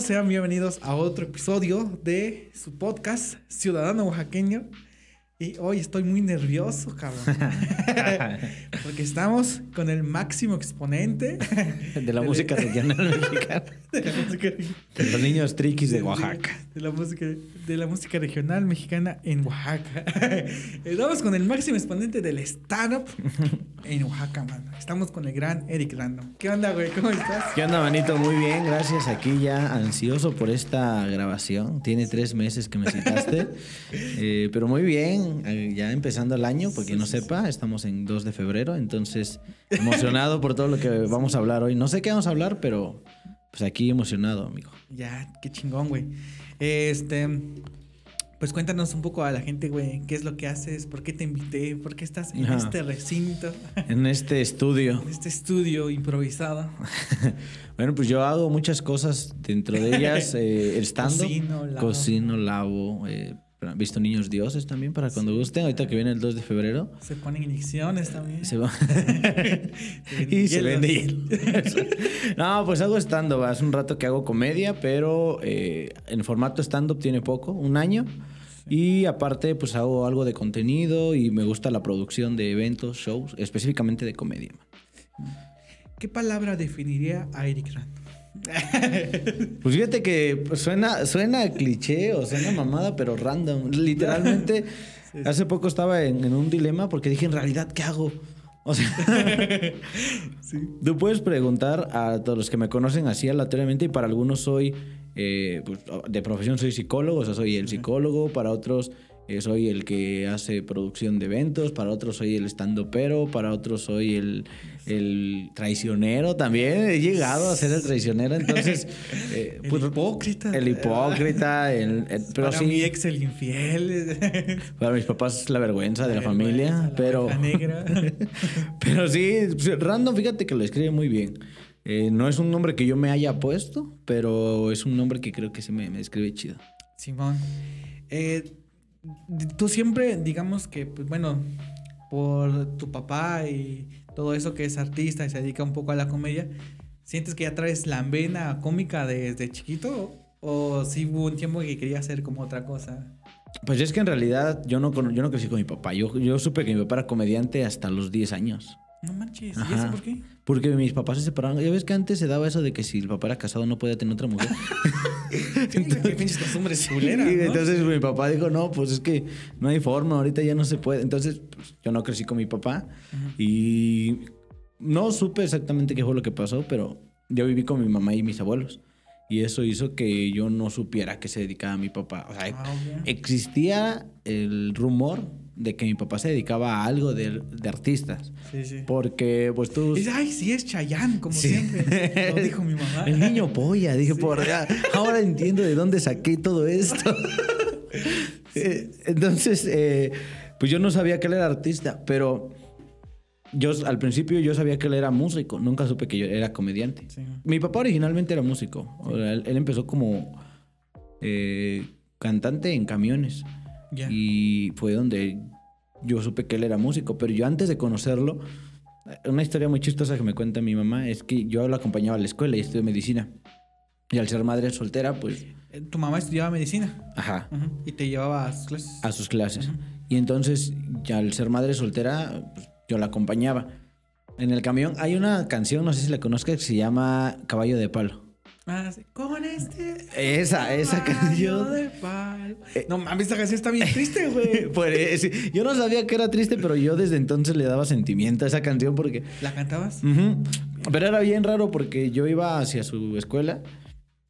Sean bienvenidos a otro episodio de su podcast Ciudadano Oaxaqueño. Y hoy estoy muy nervioso, cabrón. Porque estamos con el máximo exponente de la música regional mexicana. de la música, De los niños triquis de Oaxaca. de la música, de la música regional mexicana en Oaxaca. Estamos con el máximo exponente del stand-up en Oaxaca, mano. Estamos con el gran Eric Random. ¿Qué onda, güey? ¿Cómo estás? ¿Qué onda, manito? Muy bien, gracias. Aquí ya ansioso por esta grabación. Tiene tres meses que me citaste. Eh, pero muy bien, ya empezando el año, porque no sepa, estamos en 2 de febrero, entonces emocionado por todo lo que vamos a hablar hoy. No sé qué vamos a hablar, pero pues aquí emocionado, amigo. Ya, qué chingón, güey. Este, pues cuéntanos un poco a la gente, güey, qué es lo que haces, por qué te invité, por qué estás en Ajá. este recinto, En este estudio. en este estudio improvisado. Bueno, pues yo hago muchas cosas, dentro de ellas eh, el stand Cocino, lavo. cocino, lavo, eh, visto niños dioses también para cuando gusten, ahorita que viene el 2 de febrero. Se ponen inyecciones también. Se va. y se vende no, pues hago stand-up. Hace un rato que hago comedia, pero eh, en formato stand-up tiene poco, un año. Y aparte, pues hago algo de contenido y me gusta la producción de eventos, shows, específicamente de comedia. ¿Qué palabra definiría a Eric Random? Pues fíjate que suena, suena cliché o suena mamada, pero random. Literalmente, hace poco estaba en, en un dilema porque dije, en realidad, ¿qué hago? O sea, tú puedes preguntar a todos los que me conocen así aleatoriamente y para algunos soy, eh, pues, de profesión soy psicólogo, o sea, soy el psicólogo, para otros soy el que hace producción de eventos, para otros soy el pero para otros soy el, el traicionero también. He llegado a ser el traicionero, entonces... eh, El pues, hipócrita. el hipócrita, el, el- pero Para sí, mi ex el infiel. para mis papás es la vergüenza de la familia, La pero, negra. pero sí, random, fíjate que lo escribe muy bien. Eh, no es un nombre que yo me haya puesto, pero es un nombre que creo que se me, me describe chido. Simón. Eh, tú siempre, digamos que, pues bueno, por tu papá y todo eso que es artista y se dedica un poco a la comedia, ¿sientes que ya traes la vena cómica desde chiquito? ¿O sí hubo un tiempo que quería hacer como otra cosa? Pues es que en realidad yo no, yo no crecí con mi papá. Yo, yo supe que mi papá era comediante hasta los 10 años. No manches, ¿y Ajá. eso por qué? Porque mis papás se separaron. Ya ves que antes se daba eso de que si el papá era casado no podía tener otra mujer. Qué pinches costumbres culeras, ¿no? Entonces mi papá dijo, no, pues es que no hay forma, ahorita ya no se puede. Entonces pues, yo no crecí con mi papá y no supe exactamente qué fue lo que pasó, pero yo viví con mi mamá y mis abuelos. Y eso hizo que yo no supiera que se dedicaba a mi papá. O sea, Ah, existía el rumor de que mi papá se dedicaba a algo de, de artistas. Sí, sí. Porque, pues tú... Dice, ay, sí, es Chayán, como Sí. siempre. Lo dijo mi mamá. El niño polla, dije, por allá. Ahora entiendo de dónde saqué todo esto. Eh, Entonces, eh, pues yo no sabía que él era artista, pero yo al principio yo sabía que él era músico, nunca supe que yo era comediante. Sí. Mi papá originalmente era músico, O sea, él, él empezó como eh, cantante en camiones Ya. y fue donde yo supe que él era músico, pero yo antes de conocerlo, una historia muy chistosa que me cuenta mi mamá es que yo lo acompañaba a la escuela y estudié medicina. Y al ser madre soltera, pues, Eh, Tu mamá estudiaba medicina. ajá. Y te llevaba a sus clases. a sus clases. Y entonces, ya al ser madre soltera, pues, yo la acompañaba. En el camión hay una canción, no sé si la conozcas, que se llama Caballo de Palo. Con este. Esa, esa canción. de palo. Eh, No mames, esta canción está bien triste, güey. Pues, sí, yo no sabía que era triste, pero yo desde entonces le daba sentimiento a esa canción porque ¿La cantabas? Pero era bien raro porque yo iba hacia su escuela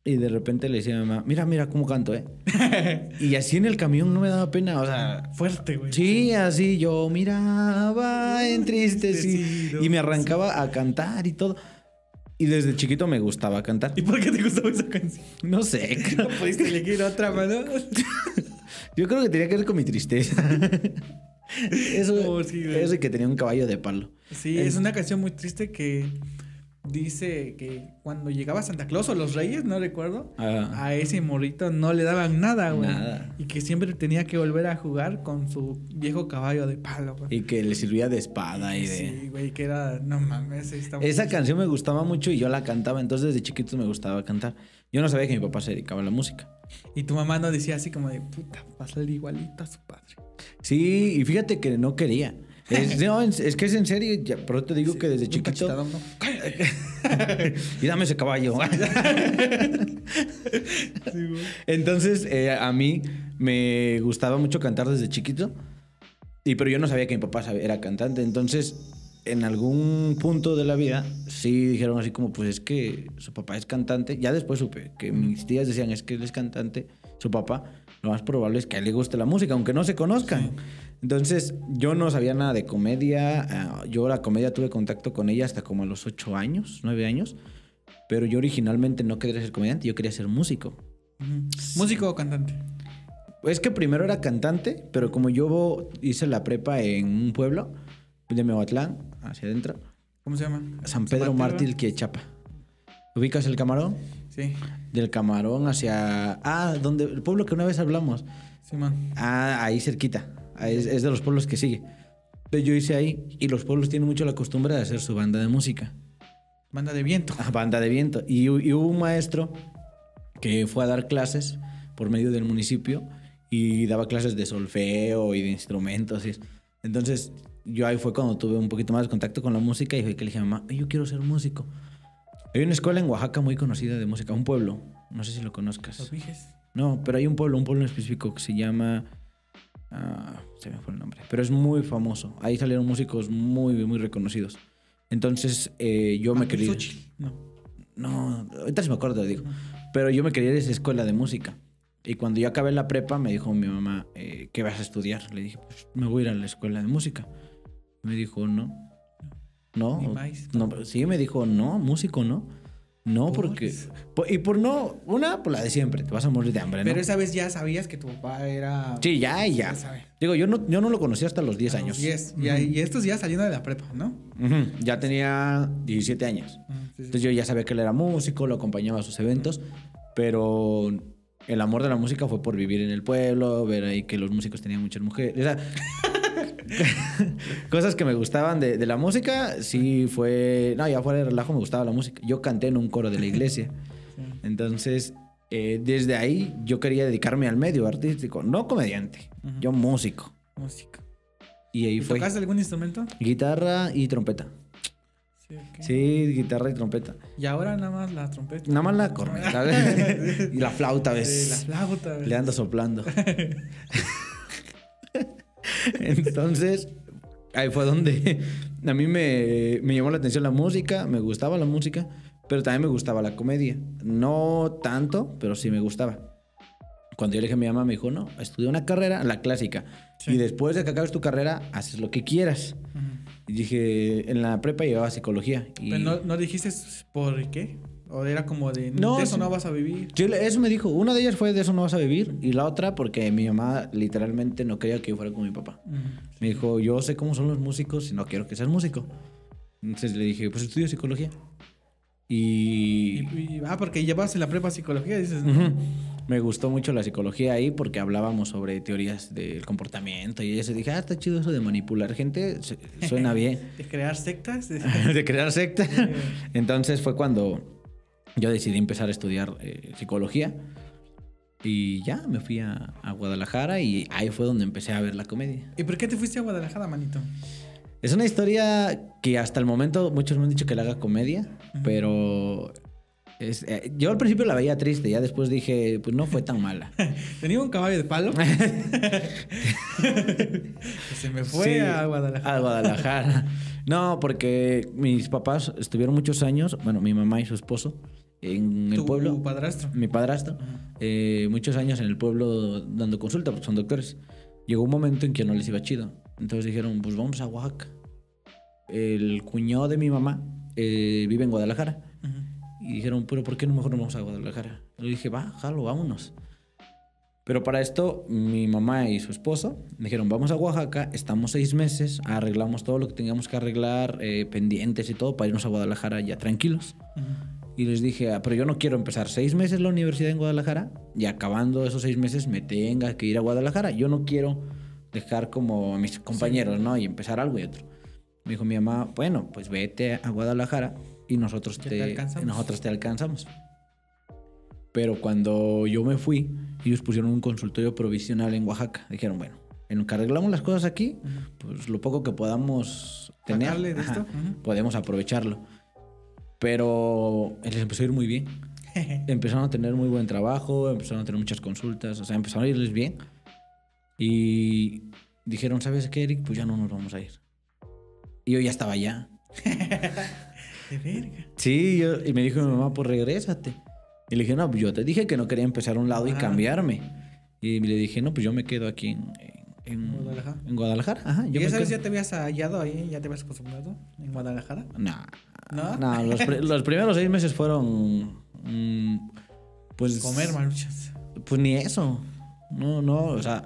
y de repente le decía a mi mamá, mira, mira cómo canto, ¿eh? y así en el camión no me daba pena, o sea... Fuerte, güey. Sí, así yo miraba Entristecido. y me arrancaba a cantar y todo. Y desde chiquito me gustaba cantar. ¿Y por qué te gustaba esa canción? No sé, ¿No pudiste elegir otra, mano? yo creo que tenía que ver con mi tristeza. Eso, Oh, sí, güey. eso y que tenía un caballo de palo. Sí, es una canción muy triste que dice que cuando llegaba Santa Claus o los Reyes, no recuerdo, Ah. a ese morrito no le daban nada, güey. Nada. Y que siempre tenía que volver a jugar con su viejo caballo de palo, güey. Y que le servía de espada y de... Sí, güey, que era, no mames, está muy- Esa canción me gustaba mucho y yo la cantaba, entonces desde chiquito me gustaba cantar. Yo no sabía que mi papá se dedicaba a la música. Y tu mamá no decía así como de, puta, va a salir igualito a su padre. Sí, y fíjate que no quería. Es, no, es que es en serio, ya, pero te digo que desde chiquito... ¿no? y dame ese caballo. Sí. Entonces, eh, a mí me gustaba mucho cantar desde chiquito. Y pero yo no sabía que mi papá era cantante. Entonces, en algún punto de la vida, sí dijeron así como, pues es que su papá es cantante. Ya después supe que mis tías decían, es que él es cantante, su papá. Lo más probable es que a él le guste la música, aunque no se conozcan. Entonces, yo no sabía nada de comedia. ah, Yo la comedia tuve contacto con ella hasta como a los ocho años, nueve años. Pero yo originalmente no quería ser comediante, yo quería ser músico. ¿Músico o cantante? Es que primero era cantante, pero como yo hice la prepa en un pueblo de Mehuatlán, hacia adentro, ¿Cómo se llama? San Pedro Mártir, Quiechapa. ¿Ubicas el camarón? Sí, Del camarón hacia. Ah, donde el pueblo que una vez hablamos. Simón. Ah, ahí cerquita. Es, es de los pueblos que sigue. Entonces yo hice ahí y los pueblos tienen mucho la costumbre de hacer su banda de música. Banda de viento. Ah, banda de viento. Y, y hubo un maestro que fue a dar clases por medio del municipio y daba clases de solfeo y de instrumentos. y. Entonces, yo ahí fue cuando tuve un poquito más de contacto con la música y fue que le dije a mamá, "Ay, yo quiero ser músico. Hay una escuela en Oaxaca muy conocida de música, un pueblo, no sé si lo conozcas. Los Viges. No, pero hay un pueblo, un pueblo en específico que se llama... ah, se me fue el nombre. Pero es muy famoso. Ahí salieron músicos muy, muy reconocidos. Entonces, eh, yo me quería... Xochitl. No. No, ahorita se me acuerdo, digo. Pero yo me quería ir a esa escuela de música. Y cuando yo acabé la prepa, me dijo mi mamá, eh, ¿qué vas a estudiar? Le dije, pues me voy a ir a la escuela de música. Me dijo, no. No. No sí, me dijo, no, músico no. No, ¿Por? porque... po- Y por no, una, por la de siempre, te vas a morir de hambre, ¿no? Pero esa vez ya sabías que tu papá era. Sí, ya, ya. Ya. Digo, yo no, yo no lo conocí hasta los 10 A los años. 10. Y, ahí- y estos ya saliendo de la prepa, ¿no? Ya tenía 17 años. Sí, sí. Entonces yo ya sabía que él era músico, lo acompañaba a sus eventos, pero el amor de la música fue por vivir en el pueblo, ver ahí que los músicos tenían muchas mujeres. O sea, cosas que me gustaban de, de la música, sí fue... No, ya fuera de relajo me gustaba la música. Yo canté en un coro de la iglesia. Sí. Entonces, eh, desde ahí yo quería dedicarme al medio artístico, no comediante, yo músico. Música. Y ahí ¿Y fue ¿Tocaste algún instrumento? guitarra y trompeta. Sí, ok. Sí, guitarra y trompeta. Y ahora nada más la trompeta. Nada más la corneta y la flauta, Sí, ¿ves? la flauta. ¿ves? Le ando soplando. Entonces, ahí fue donde a mí me, me llamó la atención la música, me gustaba la música, pero también me gustaba la comedia. No tanto, pero sí me gustaba. Cuando yo le dije a mi mamá, me dijo, no, estudia una carrera, la clásica. Sí. Y después de que acabes tu carrera, haces lo que quieras. Y dije, en la prepa llevaba psicología. Y... Pero no, no dijiste por qué. O era como de. No, de eso no vas a vivir. Le- eso me dijo. Una de ellas fue de eso no vas a vivir. Y la otra porque mi mamá literalmente no quería que yo fuera con mi papá. Ujú. Me dijo, yo sé cómo son los músicos y no quiero que seas músico. Entonces le dije, pues estudio psicología. Y... Y- y- ah, porque llevas en la prepa psicología, dices. Me gustó mucho la psicología ahí porque hablábamos sobre teorías del comportamiento y eso. Dije, ah, está chido eso de manipular gente. Suena bien. De crear sectas. de- crear secta. Entonces fue cuando yo decidí empezar a estudiar eh, psicología. Y ya me fui a, a Guadalajara y ahí fue donde empecé a ver la comedia. ¿Y por qué te fuiste a Guadalajara, manito? Es una historia que hasta el momento muchos me han dicho que la haga comedia, Ujú. pero es- eh, yo al principio la veía triste, ya después dije, pues no fue tan mala. Tenía un caballo de palo. se me fue Sí, a Guadalajara. A Guadalajara. No, porque mis papás estuvieron muchos años, bueno, mi mamá y su esposo, en el Tu pueblo. padrastro. Mi padrastro, eh, muchos años en el pueblo dando consulta, porque son doctores. Llegó un momento en que no les iba chido. Entonces dijeron, pues vamos a Oaxaca. El cuñado de mi mamá eh, vive en Guadalajara. Ujú. Y dijeron, pero ¿por qué no mejor no vamos a Guadalajara? Le dije, va, jalo, vámonos. Pero para esto, mi mamá y su esposo me dijeron, vamos a Oaxaca, estamos seis meses, arreglamos todo lo que tengamos que arreglar, eh, pendientes y todo, para irnos a Guadalajara ya tranquilos. Y les dije, ah, pero yo no quiero empezar seis meses la universidad en Guadalajara y acabando esos seis meses me tenga que ir a Guadalajara. Yo no quiero dejar como a mis compañeros, ¿no? Y empezar algo y otro. Me dijo mi mamá, bueno, pues vete a Guadalajara y nosotros, te, te alcanzamos. nosotros te alcanzamos. Pero cuando yo me fui, ellos pusieron un consultorio provisional en Oaxaca. Dijeron, bueno, en lo que arreglamos las cosas aquí, pues lo poco que podamos tener, ajá, esto, ujú. podemos aprovecharlo. Pero les empezó a ir muy bien. Empezaron a tener muy buen trabajo, empezaron a tener muchas consultas, o sea, empezaron a irles bien. Y dijeron, ¿sabes qué, Eric? Pues ya no nos vamos a ir. Y yo ya estaba allá. De verga. Sí, yo- y me dijo mi mamá, pues regrésate. Y le dije, no, pues yo te dije que no quería empezar a un lado y cambiarme. Y le dije, no, pues yo me quedo aquí en, en, Guadalajara. en Guadalajara. Ajá, yo ¿Y esa vez ya te habías hallado ahí? ¿Ya te habías acostumbrado en Guadalajara? No, ¿No? no, los, pri- los primeros seis meses fueron, mm, pues... Comer maruchas. Pues ni eso. No, no, o sea,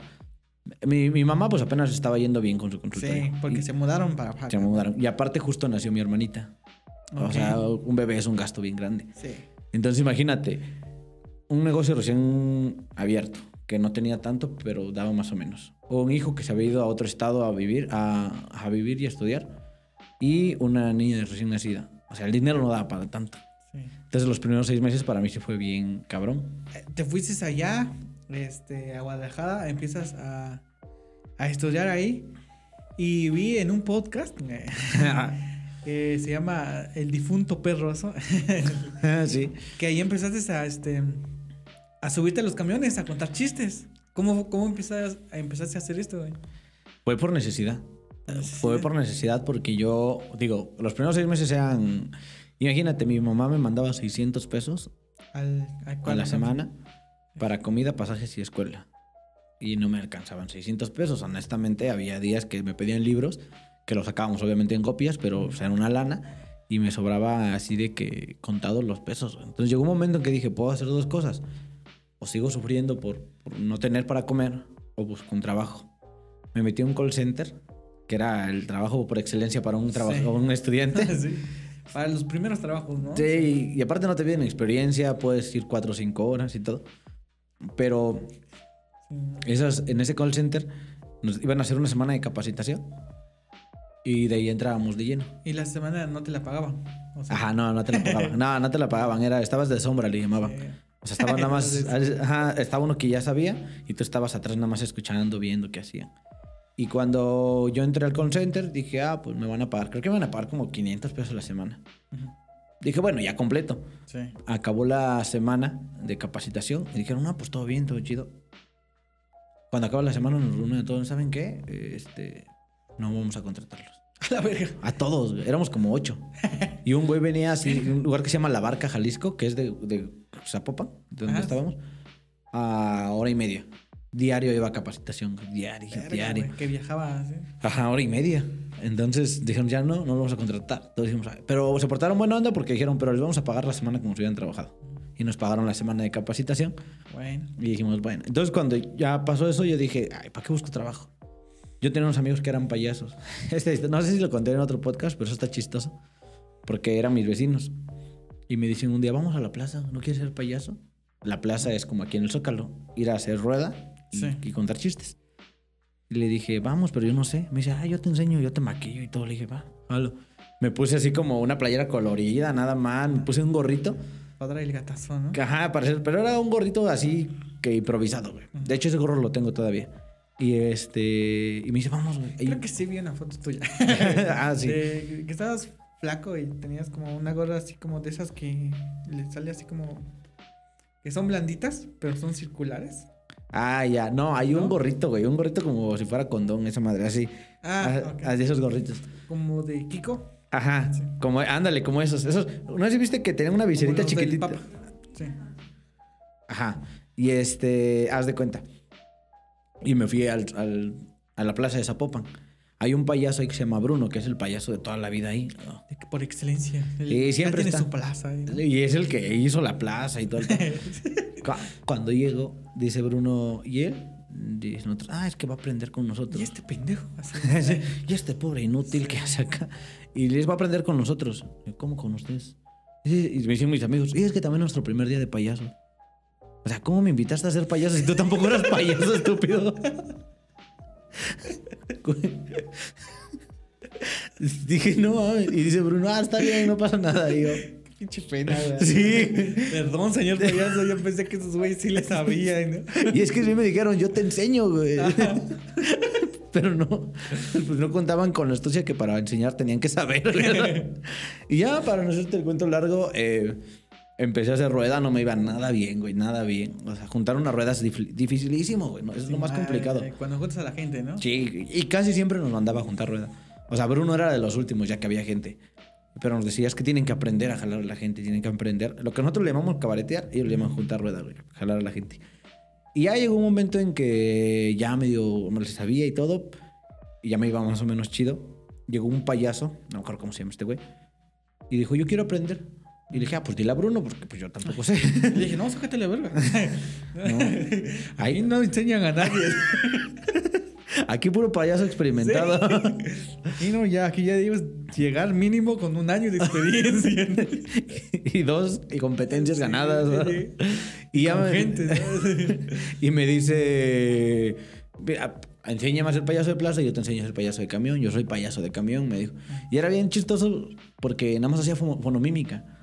mi, mi mamá pues apenas estaba yendo bien con su consultorio. Sí, porque Y se mudaron para Oaxaca. se mudaron. Y aparte justo nació mi hermanita. O Ok. sea, un bebé es un gasto bien grande. Sí. Entonces imagínate, un negocio recién abierto, que no tenía tanto, pero daba más o menos. O un hijo que se había ido a otro estado a vivir, a, a vivir y a estudiar. Y una niña recién nacida. O sea, el dinero no daba para tanto. sí. Entonces los primeros seis meses para mí sí fue bien cabrón. Eh, Te fuiste allá, este, a Guadalajara, empiezas a, a estudiar ahí. Y vi en un podcast eh, que se llama El difunto perroso, sí. que ahí empezaste a, este, a subirte a los camiones, a contar chistes. ¿Cómo, cómo empezaste, a, empezaste a hacer esto, güey? Fue por necesidad. Necesidad. Fue por necesidad porque yo, digo, los primeros seis meses eran... Imagínate, mi mamá me mandaba 600 pesos Al, a cuál- la semana para comida, pasajes y escuela. Y no me alcanzaban 600 pesos. Honestamente, había días que me pedían libros, que los sacábamos obviamente en copias, pero o sea, en una lana. Y me sobraba así de que contados los pesos. Entonces llegó un momento en que dije, puedo hacer dos cosas. O sigo sufriendo por, por no tener para comer, o busco un trabajo. Me metí a un call center, que era el trabajo por excelencia para un, traba- Sí. un estudiante. Sí. Para los primeros trabajos, ¿no? Sí, y aparte no te piden experiencia, puedes ir cuatro o cinco horas y todo. Pero esas, en ese call center nos iban a hacer una semana de capacitación y de ahí entrábamos de lleno. Y la semana no te la pagaban. O sea, Ajá, no, no te la pagaban. no, no te la pagaban. Era, estabas de sombra, le llamaban. O sea, estaba nada más. Ajá, estaba uno que ya sabía y tú estabas atrás nada más escuchando, viendo qué hacían. Y cuando yo entré al call center, dije, ah, pues me van a pagar. Creo que me van a pagar como 500 pesos a la semana. Dije, bueno, ya completo. Sí. acabó la semana de capacitación y dijeron, no, pues todo bien, todo chido. Cuando acaba la semana nos reúnen a todos, ¿saben qué? Este, no vamos a contratarlos. A la verga. A todos, güey, éramos como ocho. Y un güey venía así, de un lugar que se llama La Barca, Jalisco, que es de, de Zapopan, de donde Ajá. estábamos, a hora y media. Diario iba a capacitación, diario, Verga, diario. güey, que viajaba. Ajá, hora y media. Entonces dijeron, ya no, no lo vamos a contratar. Todos dijimos, "Ah". pero se portaron buena onda porque dijeron, pero les vamos a pagar la semana como si hubieran trabajado. Y nos pagaron la semana de capacitación. Bueno. Y dijimos, bueno. Entonces cuando ya pasó eso, yo dije, ay, ¿para qué busco trabajo? Yo tenía unos amigos que eran payasos. Este, no sé si lo conté en otro podcast, pero eso está chistoso. Porque eran mis vecinos. Y me dicen un día, vamos a la plaza, ¿no quieres ser payaso? La plaza es como aquí en el Zócalo, ir a hacer rueda y, Sí. y contar chistes. Y le dije, vamos, pero yo no sé. Me dice, ah, yo te enseño, yo te maquillo y todo. Le dije, va, hazlo. Me puse así como una playera colorida, nada más. Me puse un gorrito. Padre el gatazo, ¿no? Ajá, parecer, pero era un gorrito así que improvisado, güey. De hecho, ese gorro lo tengo todavía. Y este. Y me dice, vamos, güey. Creo que sí vi una foto tuya. ah, sí. De que estabas flaco y tenías como una gorra así como de esas que le sale así como. que son blanditas, pero son circulares. Ah, ya. No, hay un gorrito, güey. Un gorrito como si fuera condón, esa madre, así. Ah, ok. ah, de esos gorritos. Como de Kiko. Ajá. Sí. Como, ándale, como esos. Esos. No si viste que tenían una viserita chiquitita. Papa. Sí. Ajá. Y este, haz de cuenta. Y me fui al, al- a la plaza de Zapopan. Hay un payaso ahí que se llama Bruno, que es el payaso de toda la vida ahí. Por excelencia. El- Sí, ya siempre tiene está. su plaza. ahí, ¿no? Y es el que hizo la plaza y todo. Cuando llego, dice Bruno, ¿y él? Dice nosotros, ah, es que va a aprender con nosotros. Y este pendejo. Sí, y este pobre inútil que hace acá. Y les va a aprender con nosotros. Y, ¿Cómo con ustedes? Sí, Y me dicen mis amigos, y es que también nuestro primer día de payaso. O sea, ¿cómo me invitaste a ser payaso si tú tampoco eras payaso, estúpido? Dije, no, mames. y dice Bruno, ah, está bien, no pasa nada. Y yo, Pinche pena, güey. sí. Perdón, señor payaso. Yo pensé que esos güeyes sí le sabían, ¿no? Y es que sí me dijeron, yo te enseño, güey. Pero no, pues no contaban con la astucia que para enseñar tenían que saber. y ya, para no hacerte el cuento largo, eh, empecé a hacer rueda, no me iba nada bien, güey, nada bien. O sea, juntar unas ruedas es dif- dificilísimo, güey, ¿no? es lo más Ah, complicado. Cuando juntas a la gente, ¿no? Sí, y casi siempre nos mandaba a juntar rueda. O sea, Bruno era de los últimos, ya que había gente. Pero nos decía, es que tienen que aprender a jalar a la gente, tienen que aprender. Lo que nosotros le llamamos cabaretear, ellos le llaman juntar rueda, güey, jalar a la gente. Y ya llegó un momento en que ya medio me lo sabía y todo, y ya me iba más o menos chido. Llegó un payaso, no me acuerdo cómo se llama este güey, y dijo, yo quiero aprender. Y le dije, ah, pues dile a Bruno, porque pues yo tampoco sé. Le dije, no, sácate la verga. Ahí Ahí, no enseñan a nadie. aquí puro payaso experimentado. Y no, ya, aquí ya debes llegar mínimo con un año de experiencia. y dos y competencias ganadas. ¿no? sí. Y ya Con me, gente, y me dice, "Mira, enséñame a ser payaso de plaza y yo te enseño a ser payaso de camión. Yo soy payaso de camión, me dijo. Y era bien chistoso porque nada más hacía fono- fonomímica.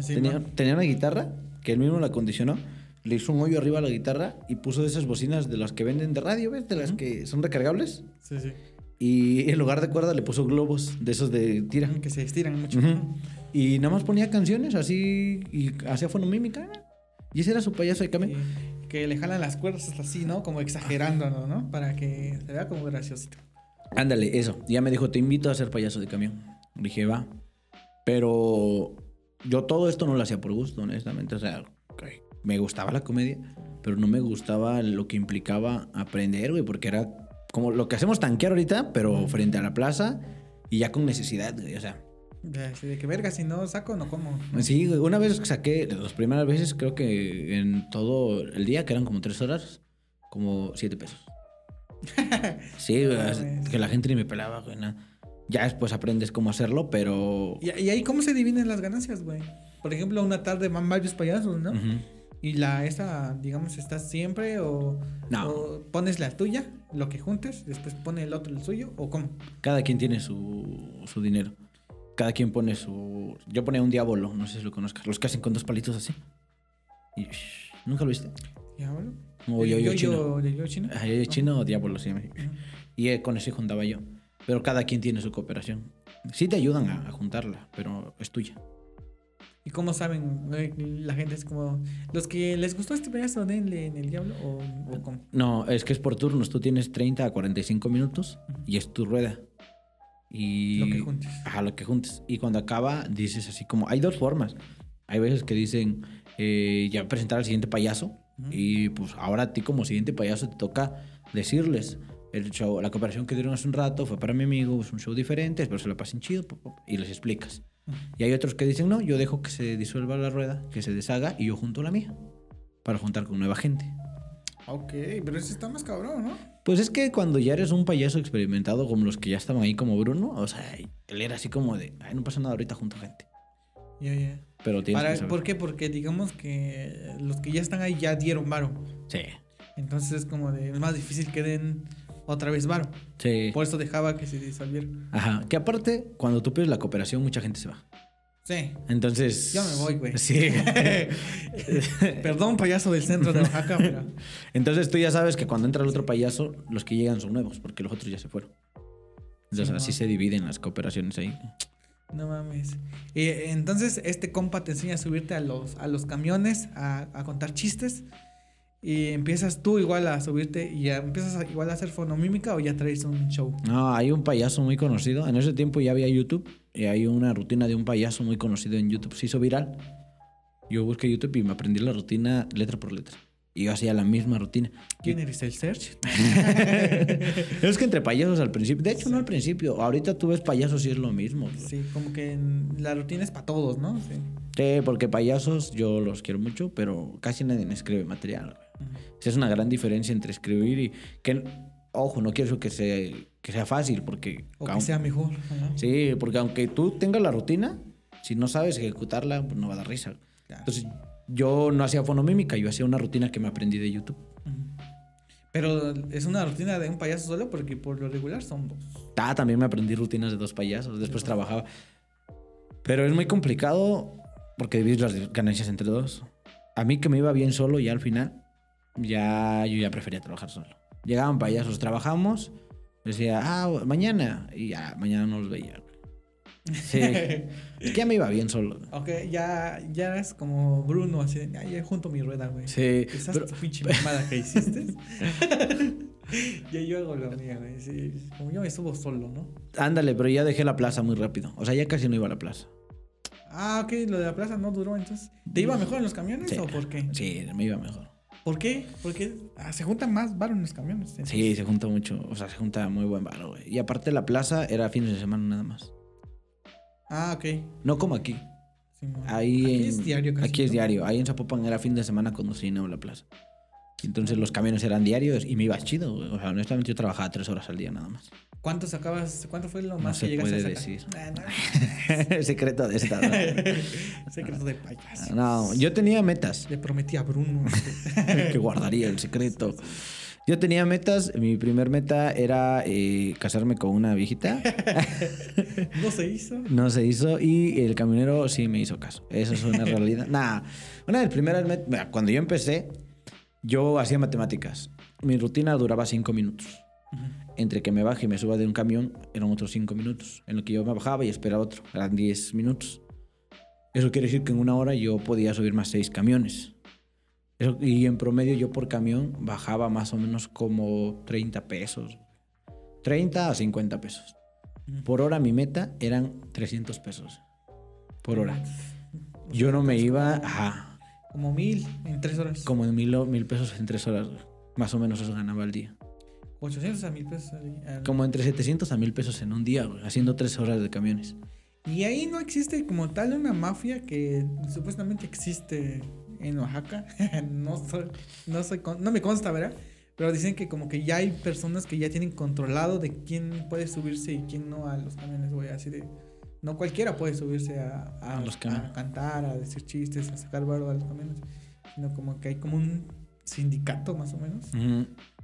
Así, tenía, tenía una guitarra que él mismo la acondicionó. Le hizo un hoyo arriba a la guitarra y puso de esas bocinas de las que venden de radio, ¿ves? De las que son recargables. Sí, sí. Y en lugar de cuerda le puso globos de esos de tira. Que se estiran mucho. Ujú. Y nada más ponía canciones así y hacía fonomímica. Y ese era su payaso de camión. Y que le jalan las cuerdas así, ¿no? Como exagerando, ¿no? Para que se vea como graciosito. Ándale, eso. Ya me dijo, te invito a ser payaso de camión. Dije, va. Pero yo todo esto no lo hacía por gusto, honestamente. O sea, ok, me gustaba la comedia, pero no me gustaba lo que implicaba aprender, güey, porque era como lo que hacemos tanquear ahorita, pero frente a la plaza y ya con necesidad, güey. O sea, así de que verga, si no saco, no como. sí, una vez saqué, las primeras veces, creo que en todo el día, que eran como tres horas, como siete pesos. Sí, güey, que la gente ni me pelaba, güey. nada. Ya después aprendes cómo hacerlo, pero. ¿Y, y ahí cómo se dividen las ganancias, güey? Por ejemplo, una tarde van varios payasos, ¿no? Y la esa, digamos, estás siempre o, No. o pones la tuya, lo que juntes, después pone el otro el suyo, o cómo. Cada quien tiene su, su dinero. Cada quien pone su. Yo ponía un diablo, no sé si lo conozcas. Los que hacen con dos palitos así. Y, shh, ¿Nunca lo viste? ¿Diablo? O yo, yo, chino. ¿De yo chino? Ah, yo, yo chino o diablo, sí. Ujú. Y eh, con ese juntaba yo. Pero cada quien tiene su cooperación. Sí te ayudan a, a juntarla, pero es tuya. ¿Y cómo saben? güey? La gente es como. Los que les gustó este payaso, denle en el diablo, o, o cómo. No, es que es por turnos. Tú tienes 30 a 45 minutos y es tu rueda. Y... Lo que juntes. Ajá, lo que juntes. Y cuando acaba, dices así como... Hay dos formas. Hay veces que dicen, eh, ya presentar al siguiente payaso. Ujú. Y pues ahora a ti como siguiente payaso te toca decirles... El show, la cooperación que dieron hace un rato fue para mi amigo, es un show diferente, espero se lo pasen chido, y les explicas. Y hay otros que dicen, no, yo dejo que se disuelva la rueda, que se deshaga, y yo junto la mía, para juntar con nueva gente. Ok, pero eso está más cabrón, ¿no? Pues es que cuando ya eres un payaso experimentado como los que ya estaban ahí como Bruno, o sea, él era así como de, ay, no pasa nada, ahorita junto gente. Ya, ya. Pero tienes Para- que saber. ¿Por qué? Porque digamos que los que ya están ahí ya dieron varo. Sí, Entonces es como de. Es más difícil que den otra vez varo. sí. Por eso dejaba que se disolviera. Ajá, que aparte, cuando tú pides la cooperación, mucha gente se va. Sí. Entonces... Ya me voy, güey. Sí. Perdón, payaso del centro de Oaxaca, pero. Entonces tú ya sabes que cuando entra el otro payaso, los que llegan son nuevos, porque los otros ya se fueron. Entonces Sí, así se dividen las cooperaciones ahí. No mames. Y, entonces, este compa te enseña a subirte a los, a los camiones, a, a contar chistes. Y empiezas tú igual a subirte y ya empiezas a- igual a hacer fonomímica o ya traes un show. No, hay un payaso muy conocido. En ese tiempo ya había YouTube y hay una rutina de un payaso muy conocido en YouTube. Se hizo viral. Yo busqué YouTube y me aprendí la rutina letra por letra. Y yo hacía la misma rutina. ¿Quién eres el search? es que entre payasos al principio, de hecho no al principio, ahorita tú ves payasos y es lo mismo. Sí, como que la rutina es para todos, ¿no? Sí. Sí, porque payasos yo los quiero mucho, pero casi nadie me escribe material. Esa es una gran diferencia entre escribir y que, ojo, no quiero que sea, que sea fácil, porque... O que sea mejor. Sí, porque aunque tú tengas la rutina, si no sabes ejecutarla, pues no va a dar risa. Claro. Entonces, yo no hacía fonomímica, yo hacía una rutina que me aprendí de YouTube. Pero es una rutina de un payaso solo porque por lo regular son dos. Ah, también me aprendí rutinas de dos payasos, después trabajaba. Pero es muy complicado porque divides las ganancias entre dos. A mí que me iba bien solo ya al final, ya yo ya prefería trabajar solo. Llegaban payasos, trabajamos, decía, ah, mañana, y ya, mañana no los veía. Sí, es que ya me iba bien solo. Ok, ya, ya es como Bruno, así de, "Ah, ya junto mi rueda, güey. Sí, Esa pero- pinche mamada que hiciste. ya yo hago la mía, güey. Sí, como yo me subo solo, ¿no? ándale, pero ya dejé la plaza muy rápido. O sea, ya casi no iba a la plaza. Ah, ok, lo de la plaza no duró entonces. ¿Te iba mejor en los camiones Sí. o por qué? Sí, me iba mejor. ¿Por qué? Porque ah, se juntan más varo en los camiones. entonces. Sí, se junta mucho, o sea, se junta muy buen varo, güey. Y aparte la plaza era fines de semana nada más. Ah, ok. No como aquí. Sí. Ahí Aquí en- es diario casi. Aquí es diario. Ahí en Zapopan era fin de semana cuando se llenaba la plaza. Entonces los camiones eran diarios y me iba chido. O sea, honestamente yo trabajaba tres horas al día nada más. ¿Cuánto sacabas? ¿Cuánto fue lo No más se que llegaste a puede sacar? decir. Ah, no. Secreto de Estado. Secreto de payaso. No, yo tenía metas Le prometí a Bruno. que guardaría el secreto. Yo tenía metas. Mi primer meta era eh, casarme con una viejita. no se hizo. No se hizo y el camionero sí me hizo caso. Eso es una realidad. Nah, una de las primeras met- mira, cuando yo empecé, yo hacía matemáticas. Mi rutina duraba cinco minutos. Entre que me baje y me suba de un camión eran otros cinco minutos. En lo que yo me bajaba y esperaba otro. Eran 10 minutos. Eso quiere decir que en una hora yo podía subir más seis camiones. Eso- y en promedio yo por camión bajaba más o menos como 30 pesos. 30 a 50 pesos. Por hora mi meta eran 300 pesos. Por hora. Yo no me iba a Como mil en tres horas. como en mil, mil pesos en tres horas. Más o menos eso ganaba al día. 800 a mil pesos. al- al- Como entre 700 a mil pesos en un día, güey, haciendo tres horas de camiones. Y ahí no existe como tal una mafia que supuestamente existe en Oaxaca. no soy, no soy, con- no me consta, ¿verdad? Pero dicen que como que ya hay personas que ya tienen controlado de quién puede subirse y quién no a los camiones, güey. Así de, no cualquiera puede subirse a, a, A los camiones. a cantar, a decir chistes, a sacar barro a los camiones. Sino como que hay como un sindicato más o menos.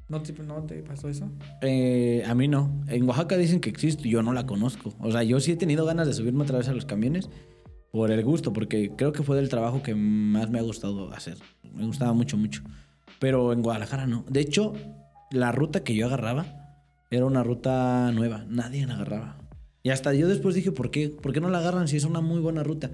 ¿No te, no te pasó eso? Eh, a mí no. En Oaxaca dicen que existe yo no la conozco. O sea, yo sí he tenido ganas de subirme otra vez a los camiones por el gusto, porque creo que fue del trabajo que más me ha gustado hacer. Me gustaba mucho, mucho. Pero en Guadalajara no. De hecho, la ruta que yo agarraba era una ruta nueva. Nadie la agarraba. Y hasta yo después dije, ¿por qué? ¿Por qué no la agarran si es una muy buena ruta?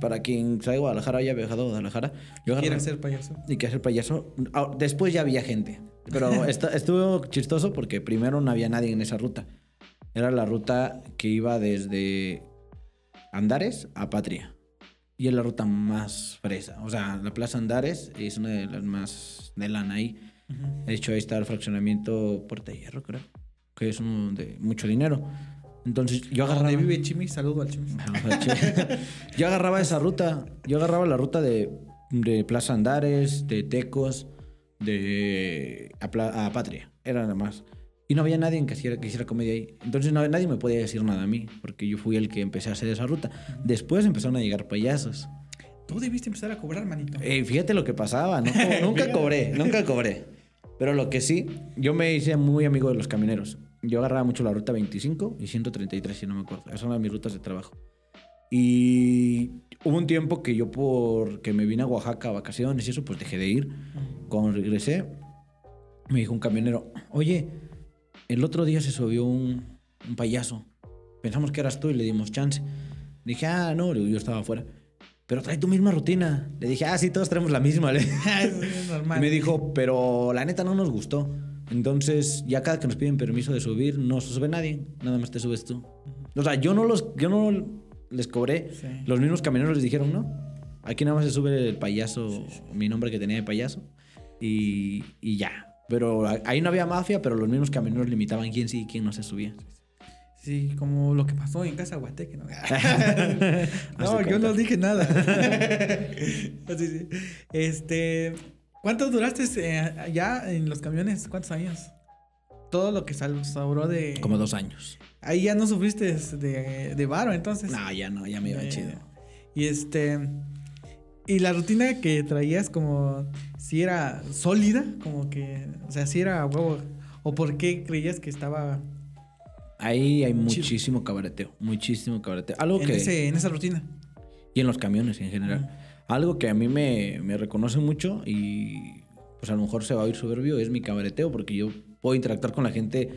Para quien sabe Guadalajara, haya viajado a Guadalajara. Yo Quiere agarraba- ser payaso. y que hacer payaso. Ah, Después ya había gente. Pero esta- estuvo chistoso porque primero no había nadie en esa ruta. Era la ruta que iba desde Andares a Patria. Y es la ruta más fresa. O sea, la Plaza Andares es una de las más de lana ahí. De hecho, ahí está el fraccionamiento Puerta de Hierro, creo. Que es uno de mucho dinero. Entonces yo agarraba... Donde vive Chimi, saludo al Chimi. Yo agarraba esa ruta. Yo agarraba la ruta de, de Plaza Andares, de Tecos, de a, a Patria. Era nada más. Y no había nadie que hiciera, que hiciera comedia ahí. Entonces no, nadie me podía decir nada a mí, porque yo fui el que empecé a hacer esa ruta. Después empezaron a llegar payasos. Tú debiste empezar a cobrar, manito. Eh, fíjate lo que pasaba. no nunca cobré, nunca cobré. Pero lo que sí, yo me hice muy amigo de los camioneros. Yo agarraba mucho la ruta 25 y 133, si no me acuerdo. Esas eran mis rutas de trabajo. Y hubo un tiempo que yo, porque me vine a Oaxaca a vacaciones y eso, pues dejé de ir. Cuando regresé, me dijo un camionero, oye, el otro día se subió un, un payaso. Pensamos que eras tú y le dimos chance. Dije, ah, no, yo estaba afuera. Pero trae tu misma rutina. Le dije, ah, sí, todos traemos la misma. Es normal. y me dijo, pero la neta no nos gustó. Entonces, ya cada que nos piden permiso de subir, no se sube nadie, nada más te subes tú. O sea, yo no los, yo no les cobré. Sí. Los mismos camioneros les dijeron, no. Aquí nada más se sube el payaso, mi nombre que tenía de payaso. Y, y ya. Pero ahí no había mafia, pero los mismos camioneros limitaban quién sí y quién no se subía. Sí, como lo que pasó en casa Guateque, ¿no? no, yo no dije nada. Así, sí. Este, ¿cuánto duraste eh, ya en los camiones? ¿Cuántos años? Todo lo que sobró de... Como dos años. Ahí ya no sufriste de, de varo, entonces. No, ya no, ya me iba chido. Y este... Y la rutina que traías como... Si era sólida, como que... O sea, si era huevo... ¿O por qué creías que estaba Ahí hay muchísimo cabareteo, muchísimo cabareteo. Algo en, que... ese, en esa rutina? Y en los camiones en general. Algo que a mí me, me reconoce mucho y pues a lo mejor se va a oír soberbio es mi cabareteo porque yo puedo interactuar con la gente.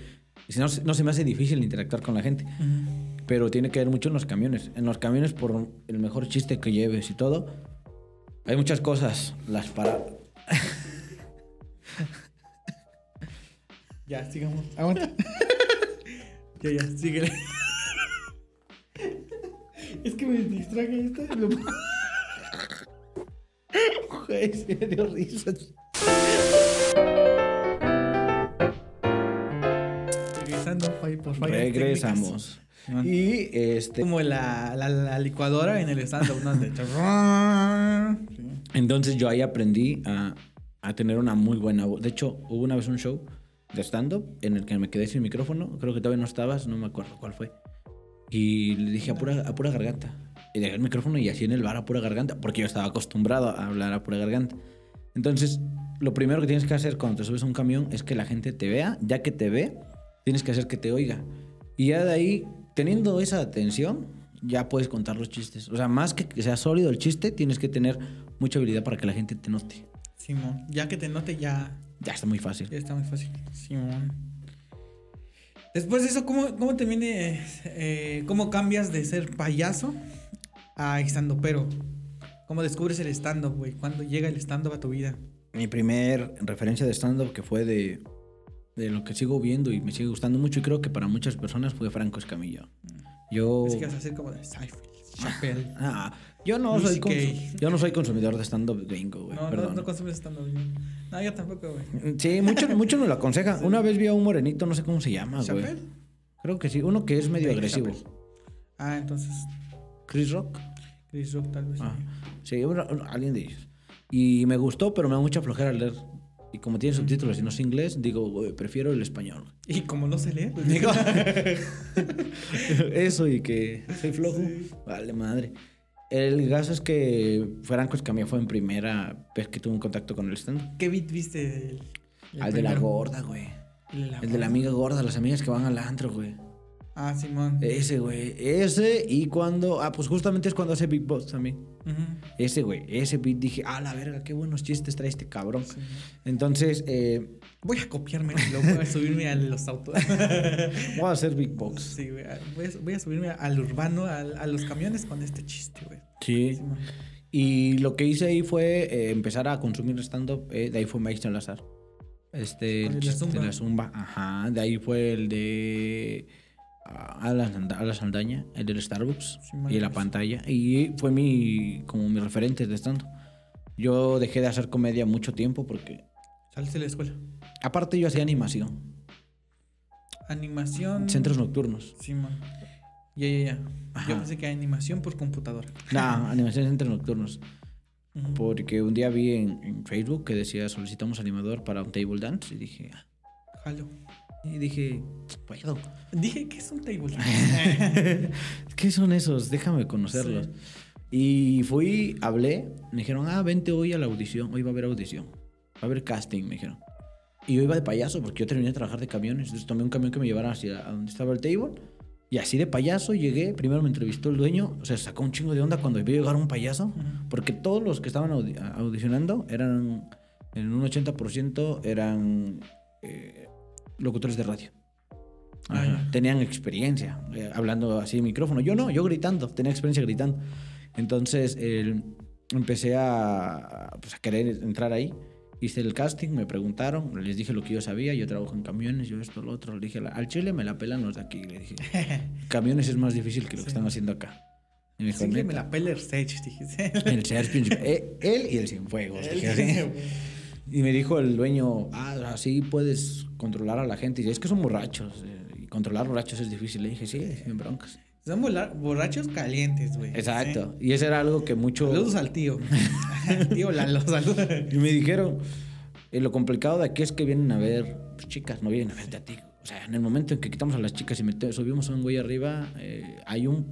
Si no, no se me hace difícil interactuar con la gente, pero tiene que ver mucho en los camiones. En los camiones por el mejor chiste que lleves y todo. Hay muchas cosas. Las para... Ya, sigamos. Aguanta. ya, ya, síguele. es que me distraje esto. Y lo- Güey, sí me dio risas. Regresando, por fallas Regresamos. Y este... Como la, la, la licuadora en el stand-up, ¿no? De- Sí. Entonces yo ahí aprendí a, a tener una muy buena voz. De hecho, hubo una vez un show de stand-up en el que me quedé sin micrófono. Creo que todavía no estabas, no me acuerdo cuál fue. Y le dije a pura, a pura garganta. Y dejé el micrófono y así en el bar a pura garganta, porque yo estaba acostumbrado a hablar a pura garganta. Entonces, lo primero que tienes que hacer cuando te subes a un camión es que la gente te vea. Ya que te ve, tienes que hacer que te oiga. Y ya de ahí, teniendo esa atención, ya puedes contar los chistes. O sea, más que sea sólido el chiste, tienes que tener mucha habilidad para que la gente te note. Simón, ya que te note, ya, Ya está muy fácil. ya está muy fácil. Simón. Después de eso, ¿cómo, cómo te viene, eh, cómo cambias de ser payaso a estando pero? ¿Cómo descubres el stand-up, güey? ¿Cuándo llega el stand-up a tu vida? Mi primer referencia de stand-up que fue de, de lo que sigo viendo y me sigue gustando mucho y creo que para muchas personas fue Franco Escamillo. Yo... Es que vas a hacer como de Seinfeld, Chappelle. Ah, yo no soy yo no soy consumidor de stand-up gringo, güey. No, no, no consumes stand-up. güey. No, yo tampoco, güey. Sí, muchos mucho nos lo aconsejan. Una vez vi a un morenito, no sé cómo se llama, güey. Creo que sí, uno que es medio agresivo. Chappelle. Ah, entonces, Chris Rock. Chris Rock tal vez. sí. Ah, sí, alguien de ellos. Y me gustó, pero me da mucha flojera leer. Y como tiene subtítulos y no es inglés, digo, güey, prefiero el español. Y como no se lee, pues digo. Eso y que soy flojo. Vale, madre. El caso es que Franco Escamilla fue en primera vez que tuve un contacto con el stand. ¿Qué beat viste del, Al de la gorda, güey. El de la El de la amiga gorda, las amigas que van al antro, güey. Ah, Simón. Ese, güey. Ese y cuando... Ah, pues justamente es cuando hace Big Boss también. Ujú. Ese, güey. Ese beat dije, ah, la verga, qué buenos chistes trae este cabrón. Sí. Entonces, eh, Voy a copiarme y luego voy a subirme a los autos. voy a hacer Big Box. sí, güey. Voy a, voy a subirme al urbano, al- a los camiones con este chiste, güey. Sí. Simón. Y lo que hice ahí fue eh, empezar a consumir stand-up. eh, de ahí fue Mike Salazar. Este, el de la Zumba. Ajá. De ahí fue el de. Ah, Alan, Sanda- Alan Saldaña, el del Starbucks. Sí, man, y la pantalla. Y fue mi. como mi referente de stand-up. Yo dejé de hacer comedia mucho tiempo porque. Saliste de la escuela. Aparte, yo hacía animación. Animación. Centros nocturnos. Simón. Ya, ya, ya. Yo Ajá. pensé que animación por computadora. Nah, animación en centros nocturnos. Ujú. Porque un día vi en, en Facebook que decía solicitamos animador para un table dance. Y dije, ah. Jalo. Y dije, puedo. Dije que es un table. ¿Qué son esos? Déjame conocerlos. Y fui, hablé, me dijeron, ah, vente hoy a la audición, hoy va a haber audición, va a haber casting, me dijeron. Y yo iba de payaso porque yo terminé de trabajar de camiones, entonces tomé un camión que me llevara hacia donde estaba el table. Y así de payaso llegué, primero me entrevistó el dueño, o sea, sacó un chingo de onda cuando vio llegar un payaso, porque todos los que estaban audi- audicionando eran, en un 80% eran eh, locutores de radio. Ah, Ajá. Tenían experiencia eh, hablando así en micrófono. Yo no, yo gritando, tenía experiencia gritando. Entonces empecé a, pues, a querer entrar ahí. Hice el casting, me preguntaron, les dije lo que yo sabía. Yo trabajo en camiones, yo esto, lo otro. Le dije, al chile me la pelan los de aquí. Le dije, camiones es más difícil que lo que Sí. están haciendo acá. Y me dijo, me la pela el Sage. El eh, él y el Cienfuegos. dije. Y me dijo el dueño, ah, así puedes controlar a la gente. Y es que son borrachos. eh, Y controlar borrachos es difícil. Le dije, sí, sin broncas. Son borrachos calientes, güey. Exacto. Y eso era algo que mucho... Saludos al tío. tío Lalo, saludos. Y me dijeron, eh, lo complicado de aquí es que vienen a ver pues, chicas, no vienen a verte a ti. O sea, en el momento en que quitamos a las chicas y subimos a un güey arriba, eh, hay, un,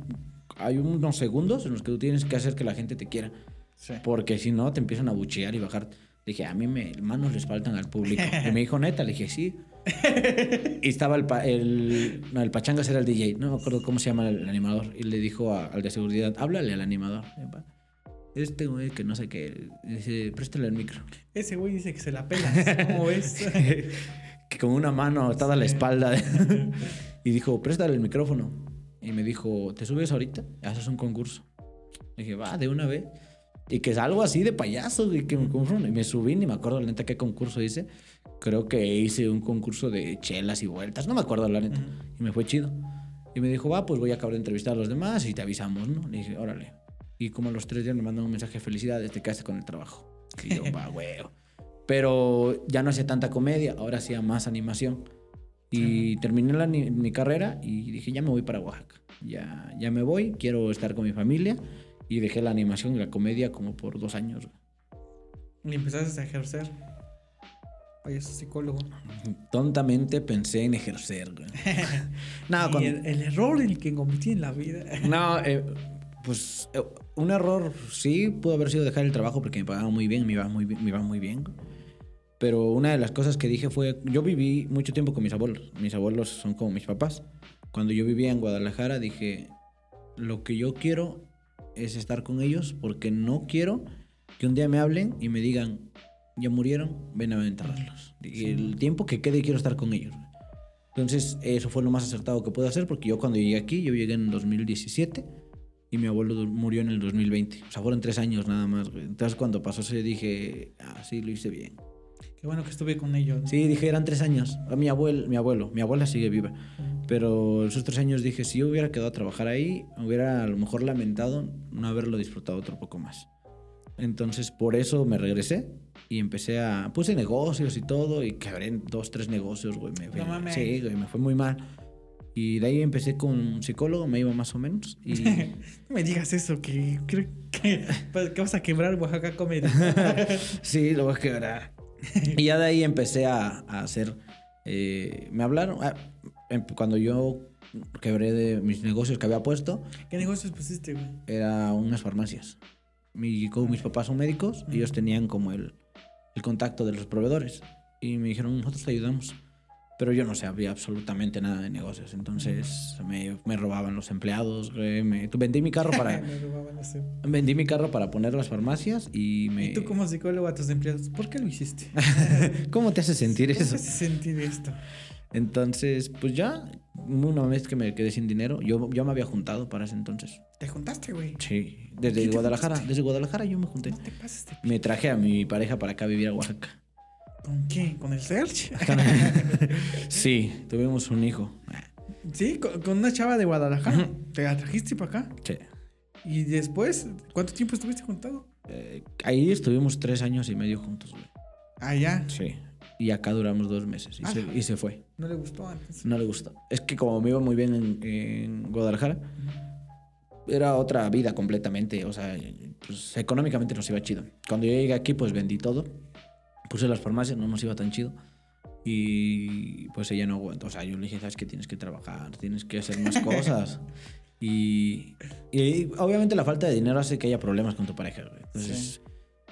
hay unos segundos en los que tú tienes que hacer que la gente te quiera. Sí. Porque si no, te empiezan a buchear y bajar. Dije, a mí me, manos les faltan al público. Y me dijo, neta, le dije, sí. y estaba el, el, no, el Pachangas era el DJ, no me acuerdo cómo se llama el, animador. Y le dijo a- al de seguridad, háblale al animador. Este güey que no sé qué, dice, préstale el micro. Ese güey dice que se la pela. ¿Cómo ves? que con una mano atada a la espalda. y dijo, préstale el micrófono. Y me dijo, ¿te subes ahorita? Haces un concurso. Le dije, va, de una vez. Y que es algo así de payaso, y que me confundí. Y me subí, ni me acuerdo la neta qué concurso hice. Creo que hice un concurso de chelas y vueltas. No me acuerdo la neta. Y me fue chido. Y me dijo, va, pues voy a acabar de entrevistar a los demás y te avisamos, ¿no? Le dije, órale. Y como a los tres días me mandan un mensaje de felicidades, te quedaste con el trabajo. Y yo, va, huevo. Pero ya no hacía tanta comedia, ahora hacía más animación. Y terminé la mi carrera y dije, ya me voy para Oaxaca. Ya, ya me voy, quiero estar con mi familia. Y dejé la animación y la comedia como por dos años. Y empezaste a ejercer. Payaso psicólogo. Tontamente pensé en ejercer. güey. no, Y cuando- el, el error en el que cometí en la vida. No, eh, pues eh, un error sí pudo haber sido dejar el trabajo porque me pagaban muy bien, me iba muy bien, me iba muy bien. Pero una de las cosas que dije fue, yo viví mucho tiempo con mis abuelos, mis abuelos son como mis papás. Cuando yo vivía en Guadalajara dije, lo que yo quiero es estar con ellos porque no quiero que un día me hablen y me digan, ya murieron, ven a enterrarlos. Y el tiempo que quede quiero estar con ellos. Entonces, eso fue lo más acertado que pude hacer porque yo cuando llegué aquí, yo llegué en 2017 y mi abuelo murió en el 2020. O sea, fueron tres años nada más. Entonces, cuando pasó eso, dije, ah, sí, lo hice bien. Qué bueno que estuve con ellos. ¿no? Sí, dije, eran tres años. A mi abuelo, mi abuelo, mi abuela sigue viva. Pero esos tres años dije, si yo hubiera quedado a trabajar ahí, hubiera a lo mejor lamentado no haberlo disfrutado otro poco más. Entonces, por eso me regresé y empecé a... Puse negocios y todo y quebré dos, tres negocios, güey. Me, No mames. Sí, güey, me fue muy mal. Y de ahí empecé con un psicólogo, me iba más o menos. Y No me digas eso, que creo que, que vas a quebrar Oaxaca Comedy. sí, lo voy a quebrar. Y ya de ahí empecé a, a hacer... eh, me hablaron... ah, em- cuando yo quebré de mis negocios que había puesto, ¿Qué negocios pusiste, güey? era unas farmacias. Mi, como mis papás son médicos, Ujú. ellos tenían como el, el contacto de los proveedores. Y me dijeron, nosotros te ayudamos. Pero yo no sabía absolutamente nada de negocios. Entonces me, me robaban los empleados. güey, me- vendí mi carro para Me robaban los em- vendí mi carro para poner las farmacias y me... Y tú como psicólogo a tus empleados, ¿por qué lo hiciste? ¿Cómo te hace sentir ¿Cómo eso? te hace sentir esto? Entonces, pues ya, una vez que me quedé sin dinero, yo, yo me había juntado para ese entonces. Te juntaste, güey. Sí, desde ¿Qué te Guadalajara. Desde Guadalajara yo me junté. No te pases. Me traje a mi pareja para acá a vivir a Oaxaca. ¿Con quién? ¿Con el Search? sí, tuvimos un hijo. sí, con, con una chava de Guadalajara. ¿Te la trajiste para acá? Sí. Y después, ¿cuánto tiempo estuviste juntado? Eh, ahí estuvimos tres años y medio juntos, güey. Allá. Sí. Y acá duramos dos meses y, se, Ah. y se fue. No le gustó antes. No le gustó. Es que como me iba muy bien en, en Guadalajara, era otra vida completamente. O sea, pues económicamente nos iba chido. Cuando yo llegué aquí, pues vendí todo. Puse las farmacias, no nos iba tan chido. Y pues ella no aguantó. O sea, yo le dije, ¿sabes qué? Tienes que trabajar, tienes que hacer más cosas. Y, y obviamente la falta de dinero hace que haya problemas con tu pareja. güey. Entonces,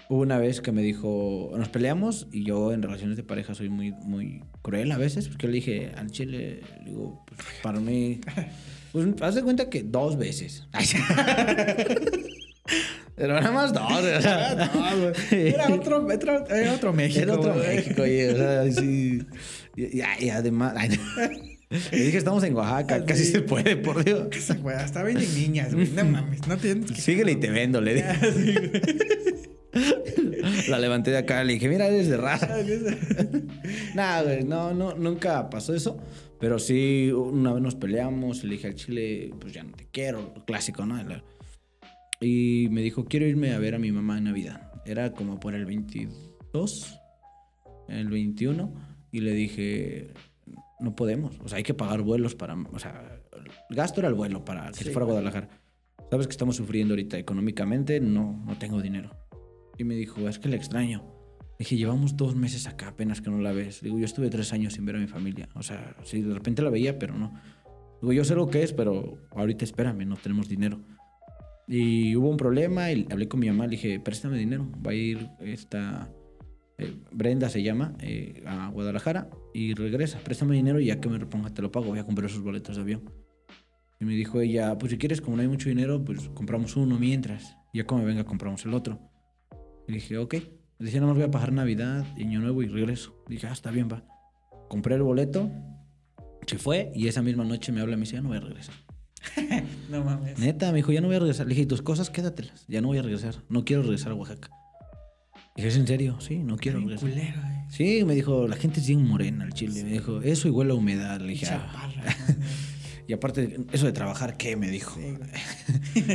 hubo una vez que me dijo, nos peleamos y yo en relaciones de pareja soy muy, muy cruel a veces, porque yo le dije al chile, le digo, pues para mí, pues haz de cuenta que dos veces. Pero nada más dos. o sea. No, güey. Era otro, era, era otro México. Era otro güey. México, oye, o sea, sí. Y, y- y además, ay, le dije, estamos en Oaxaca, casi se puede, por Dios. Esa güey, hasta venden niñas, güey. No mames, no tienes que... Síguele y te vendo, le dije. Güey. La levanté de acá, le dije, mira, eres de raza. Nada, güey, no, no, nunca pasó eso. Pero sí, una vez nos peleamos, le dije al chile, pues ya no te quiero, clásico, ¿no? Y me dijo, quiero irme a ver a mi mamá en Navidad. Era como por el 22, el 21. Y le dije, no podemos. O sea, hay que pagar vuelos para. O sea, el gasto era el vuelo para que se fuera a. Guadalajara. Sabes que estamos sufriendo ahorita económicamente, no, no tengo dinero. Y me dijo, es que le extraño. Dije, llevamos dos meses acá apenas que no la ves. Digo, yo estuve tres años sin ver a mi familia. O sea, sí, de repente la veía, pero no. Digo, yo sé lo que es, pero ahorita espérame, no tenemos dinero. Y hubo un problema y hablé con mi mamá, le dije, préstame dinero. Va a ir esta... eh, Brenda se llama, eh, a Guadalajara y regresa. Préstame dinero y ya que me reponga te lo pago. Voy a comprar esos boletos de avión. Y me dijo ella, pues si quieres, como no hay mucho dinero, pues compramos uno mientras. Y ya como venga, compramos el otro. Y dije, ok. Le dije, nada más voy a pasar Navidad, y Año Nuevo y regreso. dije, ah, está bien, va. Compré el boleto, se fue y esa misma noche me habla y me dice, ya no voy a regresar. No mames. Neta, me dijo, ya no voy a regresar. Le dije, "¿Y tus cosas quédatelas, ya no voy a regresar. No quiero regresar a Oaxaca. Dije, ¿es en serio? Sí, no quiero regresar. culero, eh. Sí, me dijo, la gente es bien morena al chile. Me dijo, eso huele a humedad. Le dije, ah. Chaparra. Y aparte, eso de trabajar, ¿qué? Me dijo. Sí,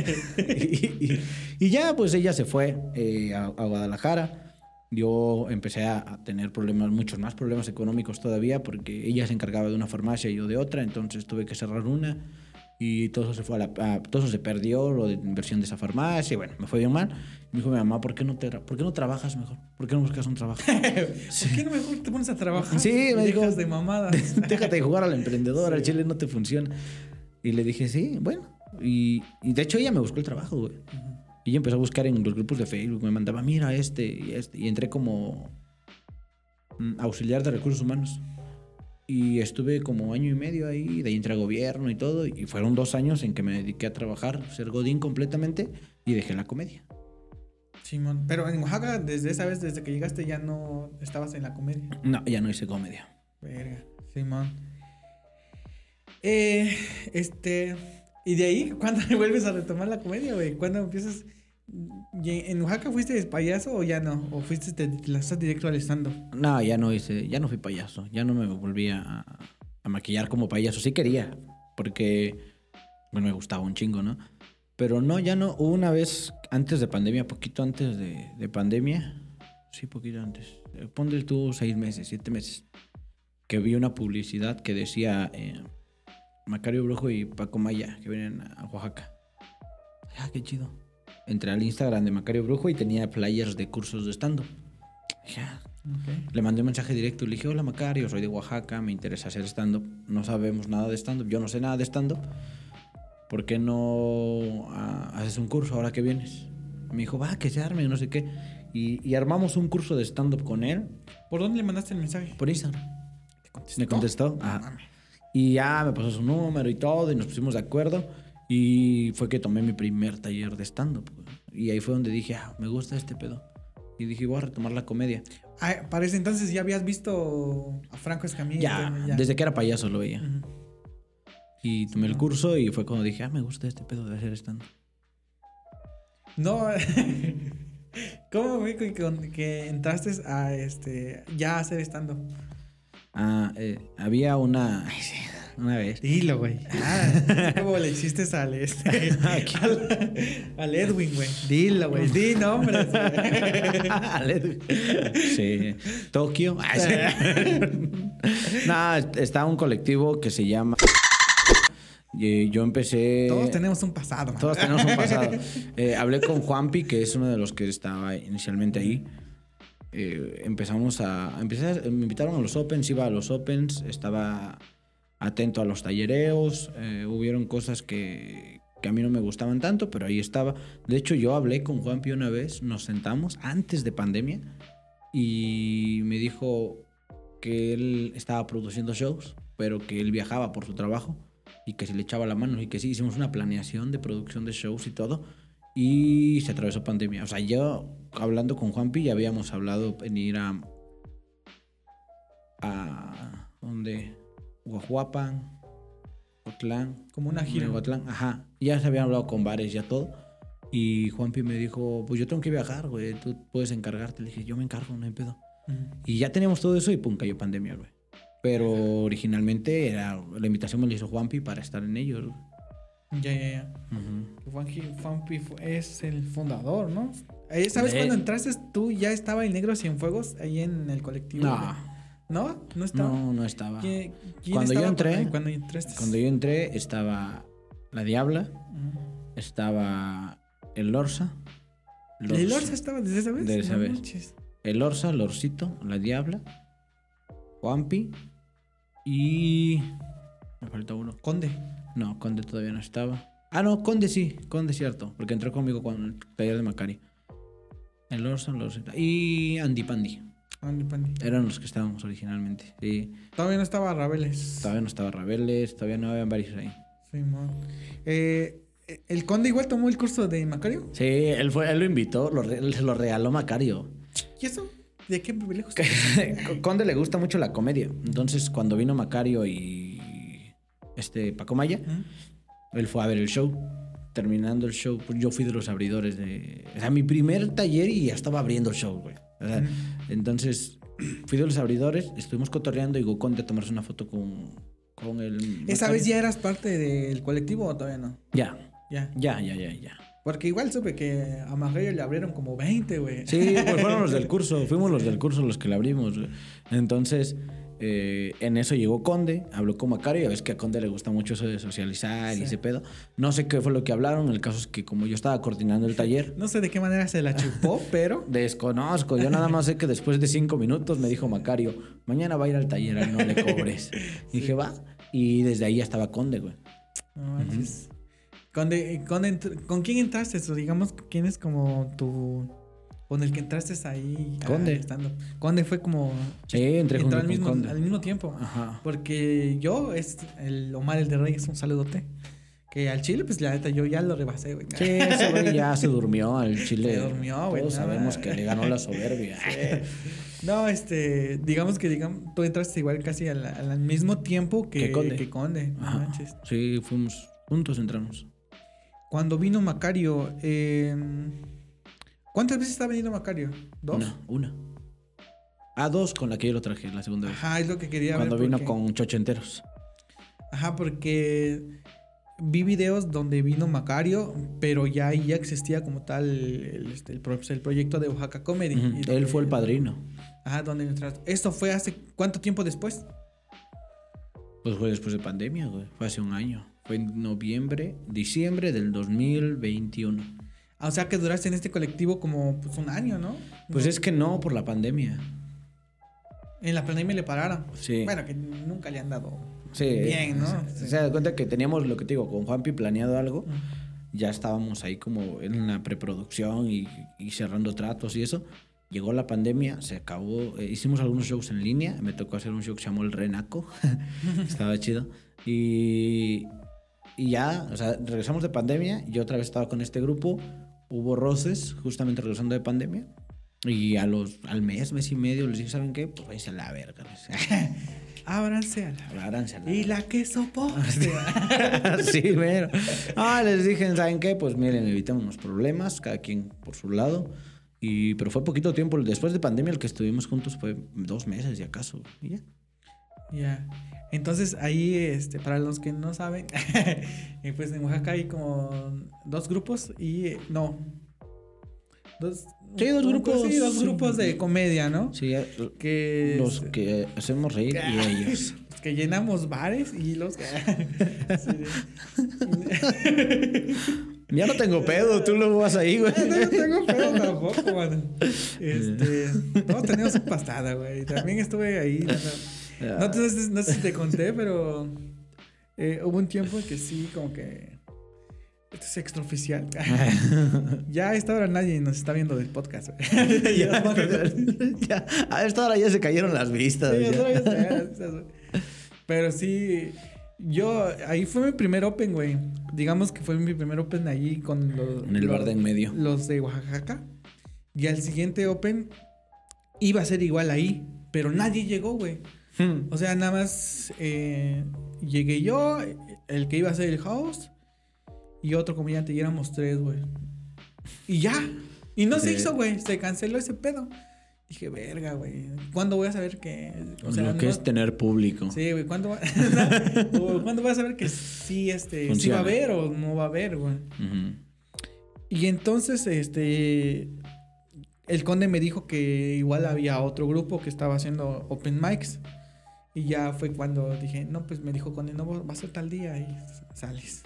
y, y- y ya, pues ella se fue eh, a, a Guadalajara. Yo empecé a, a tener problemas, muchos más problemas económicos todavía, porque ella se encargaba de una farmacia y yo de otra, entonces tuve que cerrar una y todo eso se fue a la, a- todo eso se perdió, lo de inversión de esa farmacia, y bueno, me fue bien mal. Me dijo mi mamá, ¿por qué no, te, ¿por qué no trabajas mejor? ¿Por qué no buscas un trabajo? ¿Por qué no mejor te pones a trabajar? Sí, me dijo. de mamadas. Déjate de jugar al emprendedor, al chile no te funciona. Y le dije, sí, bueno. Y, y de hecho ella me buscó el trabajo, güey. Y ella empezó a buscar en los grupos de Facebook, me mandaba, mira este y este. Y entré como mm, auxiliar de recursos humanos. Y estuve como año y medio ahí, de ahí entré a gobierno y todo. Y fueron dos años en que me dediqué a trabajar, ser godín completamente y dejé la comedia. Simón. Pero en Oaxaca, desde esa vez, desde que llegaste, ya no estabas en la comedia. No, ya no hice comedia. Verga, Simón. Eh, este. ¿Y de ahí cuándo vuelves a retomar la comedia, güey? ¿Cuándo empiezas? ¿Y ¿En Oaxaca fuiste payaso o ya no? ¿O fuiste te, directo al stand No, ya no hice, ya no fui payaso, ya no me volví a, a maquillar como payaso. Sí quería, porque bueno, me gustaba un chingo, ¿no? Pero no, ya no. Hubo una vez antes de pandemia, poquito antes de, de pandemia, sí, poquito antes. Eh, Ponle tú seis meses, siete meses, que vi una publicidad que decía eh, Macario Brujo y Paco Maya, que vienen a Oaxaca. Ah, qué chido. Entré al Instagram de Macario Brujo y tenía flyers de cursos de stand-up. Dije, ah, le mandé un mensaje directo y le dije, hola Macario, soy de Oaxaca, me interesa hacer stand-up. No sabemos nada de stand-up, yo no sé nada de stand-up. ¿Por qué no ah, haces un curso ahora que vienes? Me dijo, va, que se arme, no sé qué. Y, y armamos un curso de stand-up con él ¿Por dónde le mandaste el mensaje? por Instagram. ¿Te contestó? Me contestó. Ajá. mames. Y ya me pasó su número y todo, y nos pusimos de acuerdo. Y fue que tomé mi primer taller de stand-up. Y ahí fue donde dije, ah, me gusta este pedo. Y dije, voy a retomar la comedia. Ah, para ese entonces ya habías visto a Franco Escamilla. Ya, desde que era payaso lo veía. Y tomé el curso y fue cuando dije, ah, me gusta este pedo de hacer stand-up. No. ¿Cómo fue que, que- que entraste a este ya a hacer stand-up? Ah, eh, había una. ay, sí, una vez. Dilo, güey. Ah, ¿Cómo le hiciste al, este, al, al Edwin, güey? Dilo, güey. Di nombres. güey. sí. Tokio. Ay, sí. no, está un colectivo que se llama. Y yo empecé. Todos tenemos un pasado, man. Todos tenemos un pasado. Eh, hablé con Juanpi, que es uno de los que estaba inicialmente ahí. Eh, empezamos a, a- Me invitaron a los Opens, iba a los Opens, estaba atento a los tallereos. eh, hubieron cosas que, que a mí no me gustaban tanto, pero ahí estaba. De hecho, yo hablé con Juanpi una vez, nos sentamos antes de pandemia y me dijo que él estaba produciendo shows, pero que él viajaba por su trabajo y que se le echaba la mano y que sí, hicimos una planeación de producción de shows y todo. Y se atravesó pandemia. O sea, yo hablando con Juanpi ya habíamos hablado en ir a... a ¿Dónde? Guajuapan, Otlán. Como una gira. Huehuatlán, ajá. Ya se habían hablado con bares, ya todo. Y Juanpi me dijo, pues yo tengo que viajar, güey, tú puedes encargarte. Le dije, yo me encargo, no hay pedo. Y ya teníamos todo eso y pum, cayó pandemia, güey. Pero originalmente era, la invitación me la hizo Juanpi para estar en ellos. Ya, ya, ya. Juanpi es el fundador, ¿no? Eh, ¿Sabes De- cuando entraste tú ya estaba el negro Cienfuegos ahí en el colectivo? No. güey? ¿No? ¿No estaba? No, no estaba. ¿Quién- Cuando yo estaba entré- ahí Cuando entraste. Cuando yo entré estaba la Diabla, estaba el Orsa. ¿El Orsa estaba desde esa vez? Desde esa No vez. manches. El Orsa, el Orsito, la Diabla, Juanpi y... Me falta uno. Conde. No, Conde todavía no estaba. Ah, no, Conde sí, Conde cierto, porque entró conmigo con el taller de Macari. El Orsa, el Orsita y Andy Pandy. Andy Pandy. Eran los que estábamos originalmente. Sí, Todavía no estaba Rabeles. todavía no estaba Rabeles, todavía no habían varios ahí. Simón. Eh, ¿El Conde igual tomó el curso de Macario? Sí, él, fue, él lo invitó, lo, se lo regaló Macario. ¿Y eso? ¿De qué privilegios? Conde le gusta mucho la comedia. Entonces, cuando vino Macario y este Paco Maya, él fue a ver el show. Terminando el show, pues yo fui de los abridores de. O sea, mi primer taller y ya estaba abriendo el show, güey. Entonces, fui de los abridores, estuvimos cotorreando y Conde a tomarse una foto con, con el. ¿Esa vez ya eras parte del colectivo o todavía no? Ya, Ya. ya, ya, ya, ya. Porque igual supe que a Macario le abrieron como 20, güey. Sí, pues fueron los del curso, fuimos los del curso los que le abrimos. güey. Entonces, eh, en eso llegó Conde, habló con Macario, ya ves que a Conde le gusta mucho eso de socializar y ese pedo. No sé qué fue lo que hablaron, el caso es que como yo estaba coordinando el taller, No sé de qué manera se la chupó, pero... desconozco, yo nada más sé que después de cinco minutos me dijo Macario, mañana va a ir al taller, ahí no le cobres. Dije, va, y desde ahí ya estaba Conde, güey. No manches. Conde, Conde ¿Con quién entraste? O digamos, ¿quién es como tu... Con el que entraste ahí? ah, Conde. estando? Conde fue como... Sí, entré junto al con mismo, Conde. al mismo tiempo. Ajá. Porque yo, es el Omar el de Reyes, un saludote. Que al Chile, pues la neta, yo ya lo rebasé, güey. Sí, ese güey ya se durmió al Chile. Se durmió, güey, Todos nada. sabemos que le ganó la soberbia. No, este, digamos que digamos, tú entraste igual casi al, al mismo tiempo que, Que Conde. que Conde, no Ajá. manches. Sí, fuimos juntos, entramos. Cuando vino Macario, eh, ¿cuántas veces está venido Macario? ¿Dos? Una, una. Ah, dos con la que yo lo traje la segunda vez. Ajá, es lo que quería Cuando ver. vino porque- con Chocho enteros. Ajá, porque vi videos donde vino Macario, pero ya ahí ya existía como tal el, el, este, el pro- el proyecto de Oaxaca Comedy. Y Él fue el padrino. Ajá, donde entraste. ¿Esto fue hace cuánto tiempo después? Pues fue después de pandemia, güey. Fue hace un año. Fue en noviembre, diciembre del 2021. O sea que duraste en este colectivo como pues, un año, ¿no? Pues es que no por la pandemia. En la pandemia le pararon. Sí. Bueno, que nunca le han dado. Sí. Bien, ¿no? Se, se da cuenta que teníamos lo que te digo, con Juanpi planeado algo. Ya estábamos ahí como en la preproducción y, y cerrando tratos y eso. Llegó la pandemia, se acabó. eh, hicimos algunos shows en línea. Me tocó hacer un show que se llamó El Renaco. estaba chido. Y, y ya, o sea, regresamos de pandemia. Yo otra vez estaba con este grupo. Hubo roces, justamente regresando de pandemia. Y a los, al mes, mes y medio, les dije, ¿saben qué? Pues váyanse a la verga. Ábranse a la. Abráranse a la Y la que soporte. sí, pero. Ah, les dije, ¿saben qué? Pues miren, evitemos problemas, cada quien por su lado. Y, pero fue poquito tiempo. Después de pandemia, el que estuvimos juntos fue dos meses, y acaso. Y ya. Ya. Entonces ahí, este, para los que no saben, eh, pues en Oaxaca hay como dos grupos y eh, no. Dos, Sí, dos grupos, Sí, dos grupos de comedia, ¿no? Sí, eh, Que, los es- que hacemos reír y ellos. los que llenamos bares y los que. Ya no tengo pedo, tú lo vas ahí, güey. No, no tengo pedo tampoco, mano. Este. Teníamos su pastada, güey. También estuve ahí. No, no. No, no sé- no sé si te conté, pero. eh, hubo un tiempo en que sí, como que. Esto es extraoficial. ya a esta hora nadie nos está viendo del podcast, ya, ya, a esta hora ya se cayeron las vistas. Sí, ya. Pero sí, yo, ahí fue mi primer open, güey. Digamos que fue mi primer open ahí con los... En el bar de en medio. Los de Oaxaca. Y al siguiente open iba a ser igual ahí, pero nadie llegó, güey. O sea, nada más eh, llegué yo, el que iba a ser el host y otro comediante y éramos tres, güey. Y ya. Y no se hizo, güey. Se canceló ese pedo. Dije, verga, güey. ¿Cuándo voy a saber que... O sea, lo que no- es tener público. Sí, güey. ¿Cuándo, va... ¿Cuándo voy a saber que sí, este, sí va a haber o no va a haber, güey? Y entonces, este. el conde me dijo que igual había otro grupo que estaba haciendo open mics. Y ya fue cuando dije, no, pues me dijo conde, no, va a ser tal día y sales.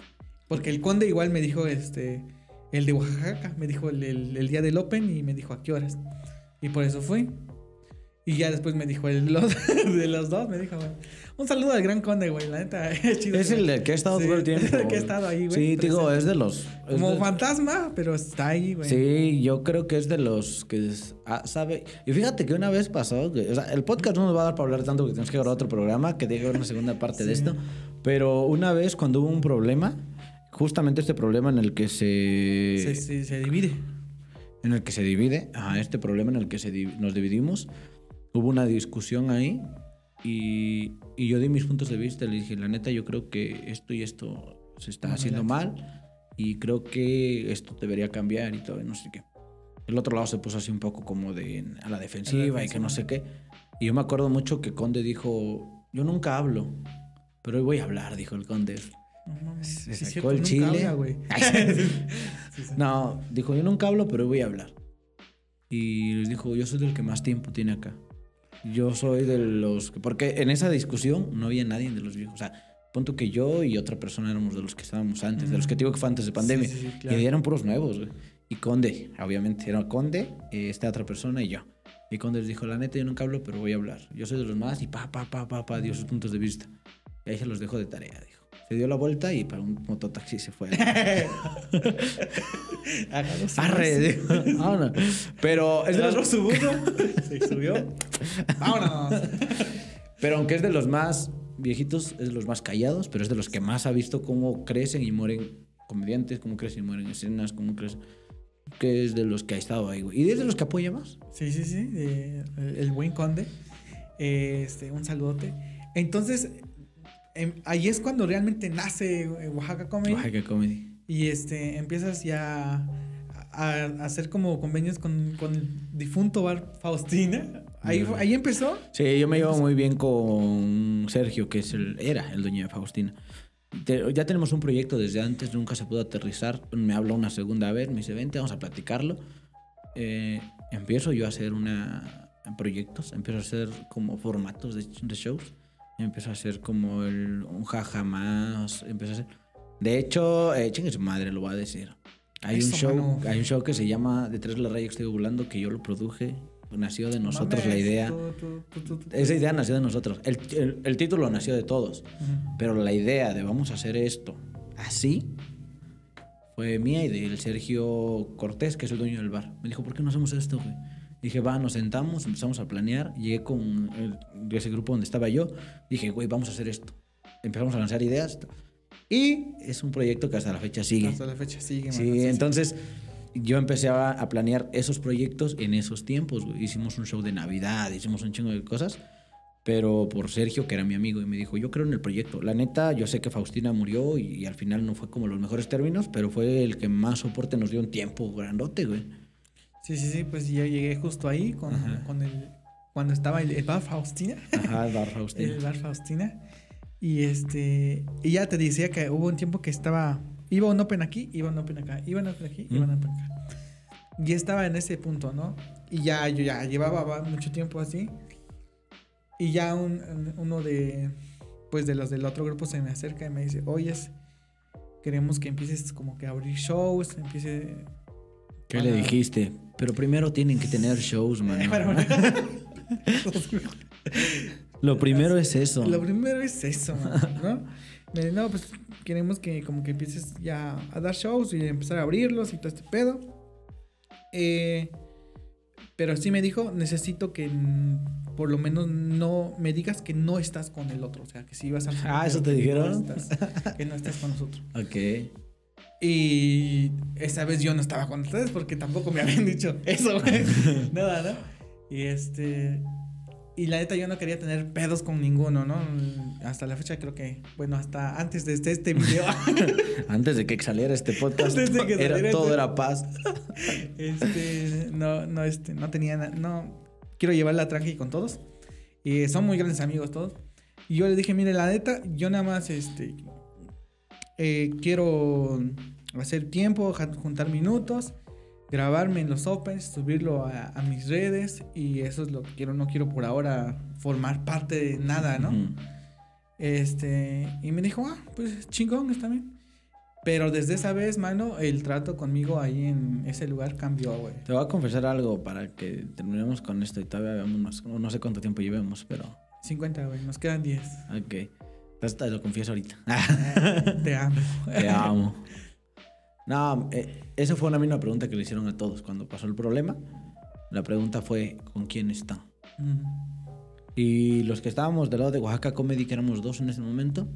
Porque el conde igual me dijo, este, el de Oaxaca, me dijo el, el día del open y me dijo a qué horas. Y por eso fui. Y ya después me dijo el, los, de los dos, me dijo, un saludo al Gran Conde, güey, la neta, es chido. Es el que ha estado todo el tiempo. El que ha estado ahí, güey. Sí, digo, es de los... Como fantasma, pero está ahí, güey. Sí, yo creo que es de los que ah, sabe... Y fíjate que una vez pasó, o sea, el podcast no nos va a dar para hablar tanto porque tenemos que grabar otro programa, que diga una segunda parte de esto, pero una vez cuando hubo un problema, justamente este problema en el que se... Se, se, divide. En el que se divide, ajá, este problema en el que se, nos dividimos hubo una discusión ahí y, y, yo di mis puntos de vista. Le dije, la neta, yo creo que esto y esto se está haciendo mal y creo que esto debería cambiar y todo, no sé qué. El otro lado se puso así un poco como de a la defensiva, y que no sé qué. Y yo me acuerdo mucho que Conde dijo, yo nunca hablo, pero hoy voy a hablar, dijo el Conde. se sacó el chile. no, dijo, yo nunca hablo, pero hoy voy a hablar. Y les dijo, yo soy del que más tiempo tiene acá. Yo soy de los que, porque en esa discusión no había nadie de los viejos. O sea, punto que yo y otra persona éramos de los que estábamos antes, de los que digo que fue antes de pandemia. Y eran puros nuevos, Y Conde, obviamente, era Conde, esta otra persona y yo. Y Conde les dijo, la neta, yo nunca hablo, pero voy a hablar. Yo soy de los más y pa, pa, pa, pa, pa, dio sus puntos de vista. Y ahí se los dejo de tarea. Se dio la vuelta y para un mototaxi se fue. Arre, vámonos. Pero es de los. Se subió. Vámonos. Pero aunque es de los más viejitos, es de los más callados, pero es de los que más ha visto cómo crecen y mueren comediantes, cómo crecen y mueren escenas, cómo crecen. Que es de los que ha estado ahí, güey. ¿Y es de los que apoya más? Sí, sí, sí. el buen conde. Este, un saludote. Entonces, Em, ahí es cuando realmente nace eh, Oaxaca Comedy. Oaxaca Comedy. Y este, empiezas ya a, hacer como convenios con, con, el difunto bar Faustina. Ahí, ahí empezó. Sí, yo me llevo muy bien con Sergio, que es el, era el dueño de Faustina. ya tenemos un proyecto desde antes, nunca se pudo aterrizar. Me habló una segunda vez, me dice, vente, vamos a platicarlo. Eh, empiezo yo a hacer una, proyectos, empiezo a hacer como formatos de, de shows empezó a ser como el, un jaja más, empezó a ser... De hecho, eh, chingue su madre, lo voy a decir. Hay un show, hay un show que se llama Detrás de la raya que estoy volando, que yo lo produje. Nació de nosotros la idea. Esa idea nació de nosotros. El, el, título nació de todos. Pero la idea de vamos a hacer esto así fue mía y del Sergio Cortés, que es el dueño del bar. Me dijo, ¿por qué no hacemos esto, güey? Dije, va, nos sentamos, empezamos a planear. Llegué con ese grupo donde estaba yo. Dije, güey, vamos a hacer esto. Empezamos a lanzar ideas. Y es un proyecto que hasta la fecha sigue. Hasta la fecha sigue. Sí, entonces yo empecé a, planear esos proyectos en esos tiempos. Hicimos un show de Navidad, hicimos un chingo de cosas. Pero por Sergio, que era mi amigo, y me dijo, yo creo en el proyecto. La neta, yo sé que Faustina murió y, y al final no fue como los mejores términos, pero fue el que más soporte nos dio un tiempo grandote, güey. Sí, sí, sí, pues yo llegué justo ahí con, con el, cuando estaba el, bar Faustina. Ajá, el bar Faustina. el bar Faustina. Y este, y ya te decía que hubo un tiempo que estaba, iba un open aquí, iba un open acá, iba un open aquí, iba un open acá. Y estaba en ese punto, ¿no? Y ya yo ya llevaba mucho tiempo así. Y ya un, uno de, pues de los del otro grupo se me acerca y me dice, oyes, queremos que empieces como que a abrir shows, empiece... ¿Qué le dijiste? Pero primero tienen que tener shows, man. Lo primero es eso. Lo primero es eso, ¿no? no, pues queremos que como que empieces ya a dar shows y empezar a abrirlos y todo este pedo. Eh, pero sí me dijo, necesito que por lo menos no me digas que no estás con el otro. O sea, que si vas a... Ah, eso te dijeron. que no estás con nosotros. Ok. Y esa vez yo no estaba con ustedes porque tampoco me habían dicho eso, Nada, ¿no? Y este. Y la neta, yo no quería tener pedos con ninguno, ¿no? Hasta la fecha creo que, bueno, hasta antes de este, este video. antes de que saliera este podcast, era, todo este era paz. este, no, no, este, no tenía, no, quiero llevarla tranqui con todos. Y son muy grandes amigos todos. Y yo le dije, mire, la neta, yo nada más, este, eh, quiero hacer tiempo, juntar minutos. grabarme en los Opens, subirlo a, a mis redes y eso es lo que quiero, no quiero por ahora formar parte de nada, ¿no? Ujú. Este, y me dijo, ah, pues chingón, está bien. Pero desde esa vez, mano, el trato conmigo ahí en ese lugar cambió, güey. Te voy a confesar algo para que terminemos con esto y todavía vemos, no, no sé cuánto tiempo llevemos, pero 50, güey, nos quedan 10. ok. Entonces te lo confieso ahorita. Te amo. Te amo. No, eh, esa fue una misma pregunta que le hicieron a todos cuando pasó el problema. La pregunta fue, ¿con quién está? Mm, Y los que estábamos del lado de Oaxaca Comedy, que éramos dos en ese momento,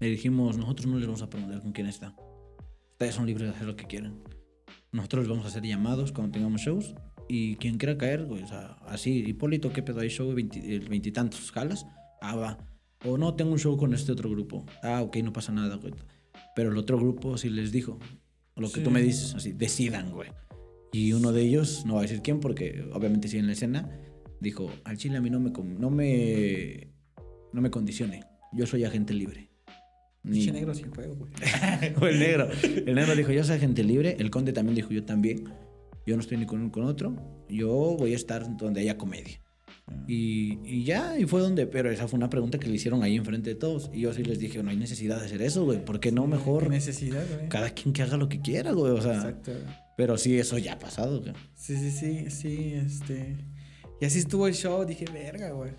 le dijimos, nosotros no les vamos a preguntar con quién está. Ustedes son libres de hacer lo que quieran. Nosotros les vamos a hacer llamados cuando tengamos shows. Y quien quiera caer, güey, o sea, así, Hipólito, ¿qué pedo? ¿Hay show de veinti- el veintitantos? ¿Jalas? Ah, va. O no, tengo un show con este otro grupo. Ah, ok, no pasa nada, güey. Pero el otro grupo sí les dijo. Lo que Sí. tú me dices, así, decidan, güey. Y uno de ellos, no va a decir quién, porque obviamente sigue en la escena, dijo, al chile a mí no me, no me, no me condicione. Yo soy agente libre. Ni- Pinche negro sin juego, güey. o el negro. El negro dijo, yo soy agente libre. El conde también dijo, yo también. Yo no estoy ni con uno ni con otro. Yo voy a estar donde haya comedia. Y, y ya, y fue donde, pero esa fue una pregunta que le hicieron ahí enfrente de todos. Y yo sí les dije, no hay necesidad de hacer eso, güey. ¿Por qué no mejor necesidad, güey. cada quien que haga lo que quiera, güey? O sea, Exacto. pero sí, eso ya ha pasado, güey. Sí, sí, sí, sí, este. Y así estuvo el show, dije, verga, güey.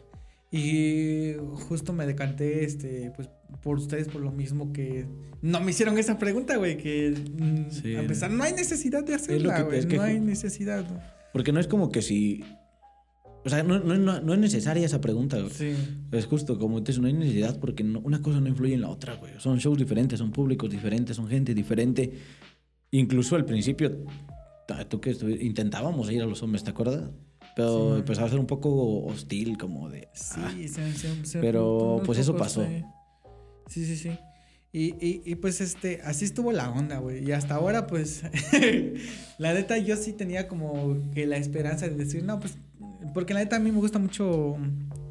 Y justo me decanté, este, pues, por ustedes, por lo mismo que no me hicieron esa pregunta, güey, que mm, Sí. a pesar, no hay necesidad de hacerla, güey, es que no hay necesidad. ¿no? Porque no es como que si... O sea, no, no, no, no es necesaria esa pregunta, güey. Sí, Es justo, como dices, no hay necesidad porque una cosa no influye en la otra, güey. Son shows diferentes, son públicos diferentes, son gente diferente. Incluso al principio, tú que intentábamos ir a los hombres, ¿te acuerdas? Pero Sí. empezó a ser un poco hostil, como de... sí, ah, se- se- se- Pero, pues, eso pasó. sí. Sí, sí, sí. Y, y, y, pues este, así estuvo la onda, güey. Y hasta ahora, pues, la neta, yo sí tenía como que la esperanza de decir, no, pues, porque la neta a mí me gusta mucho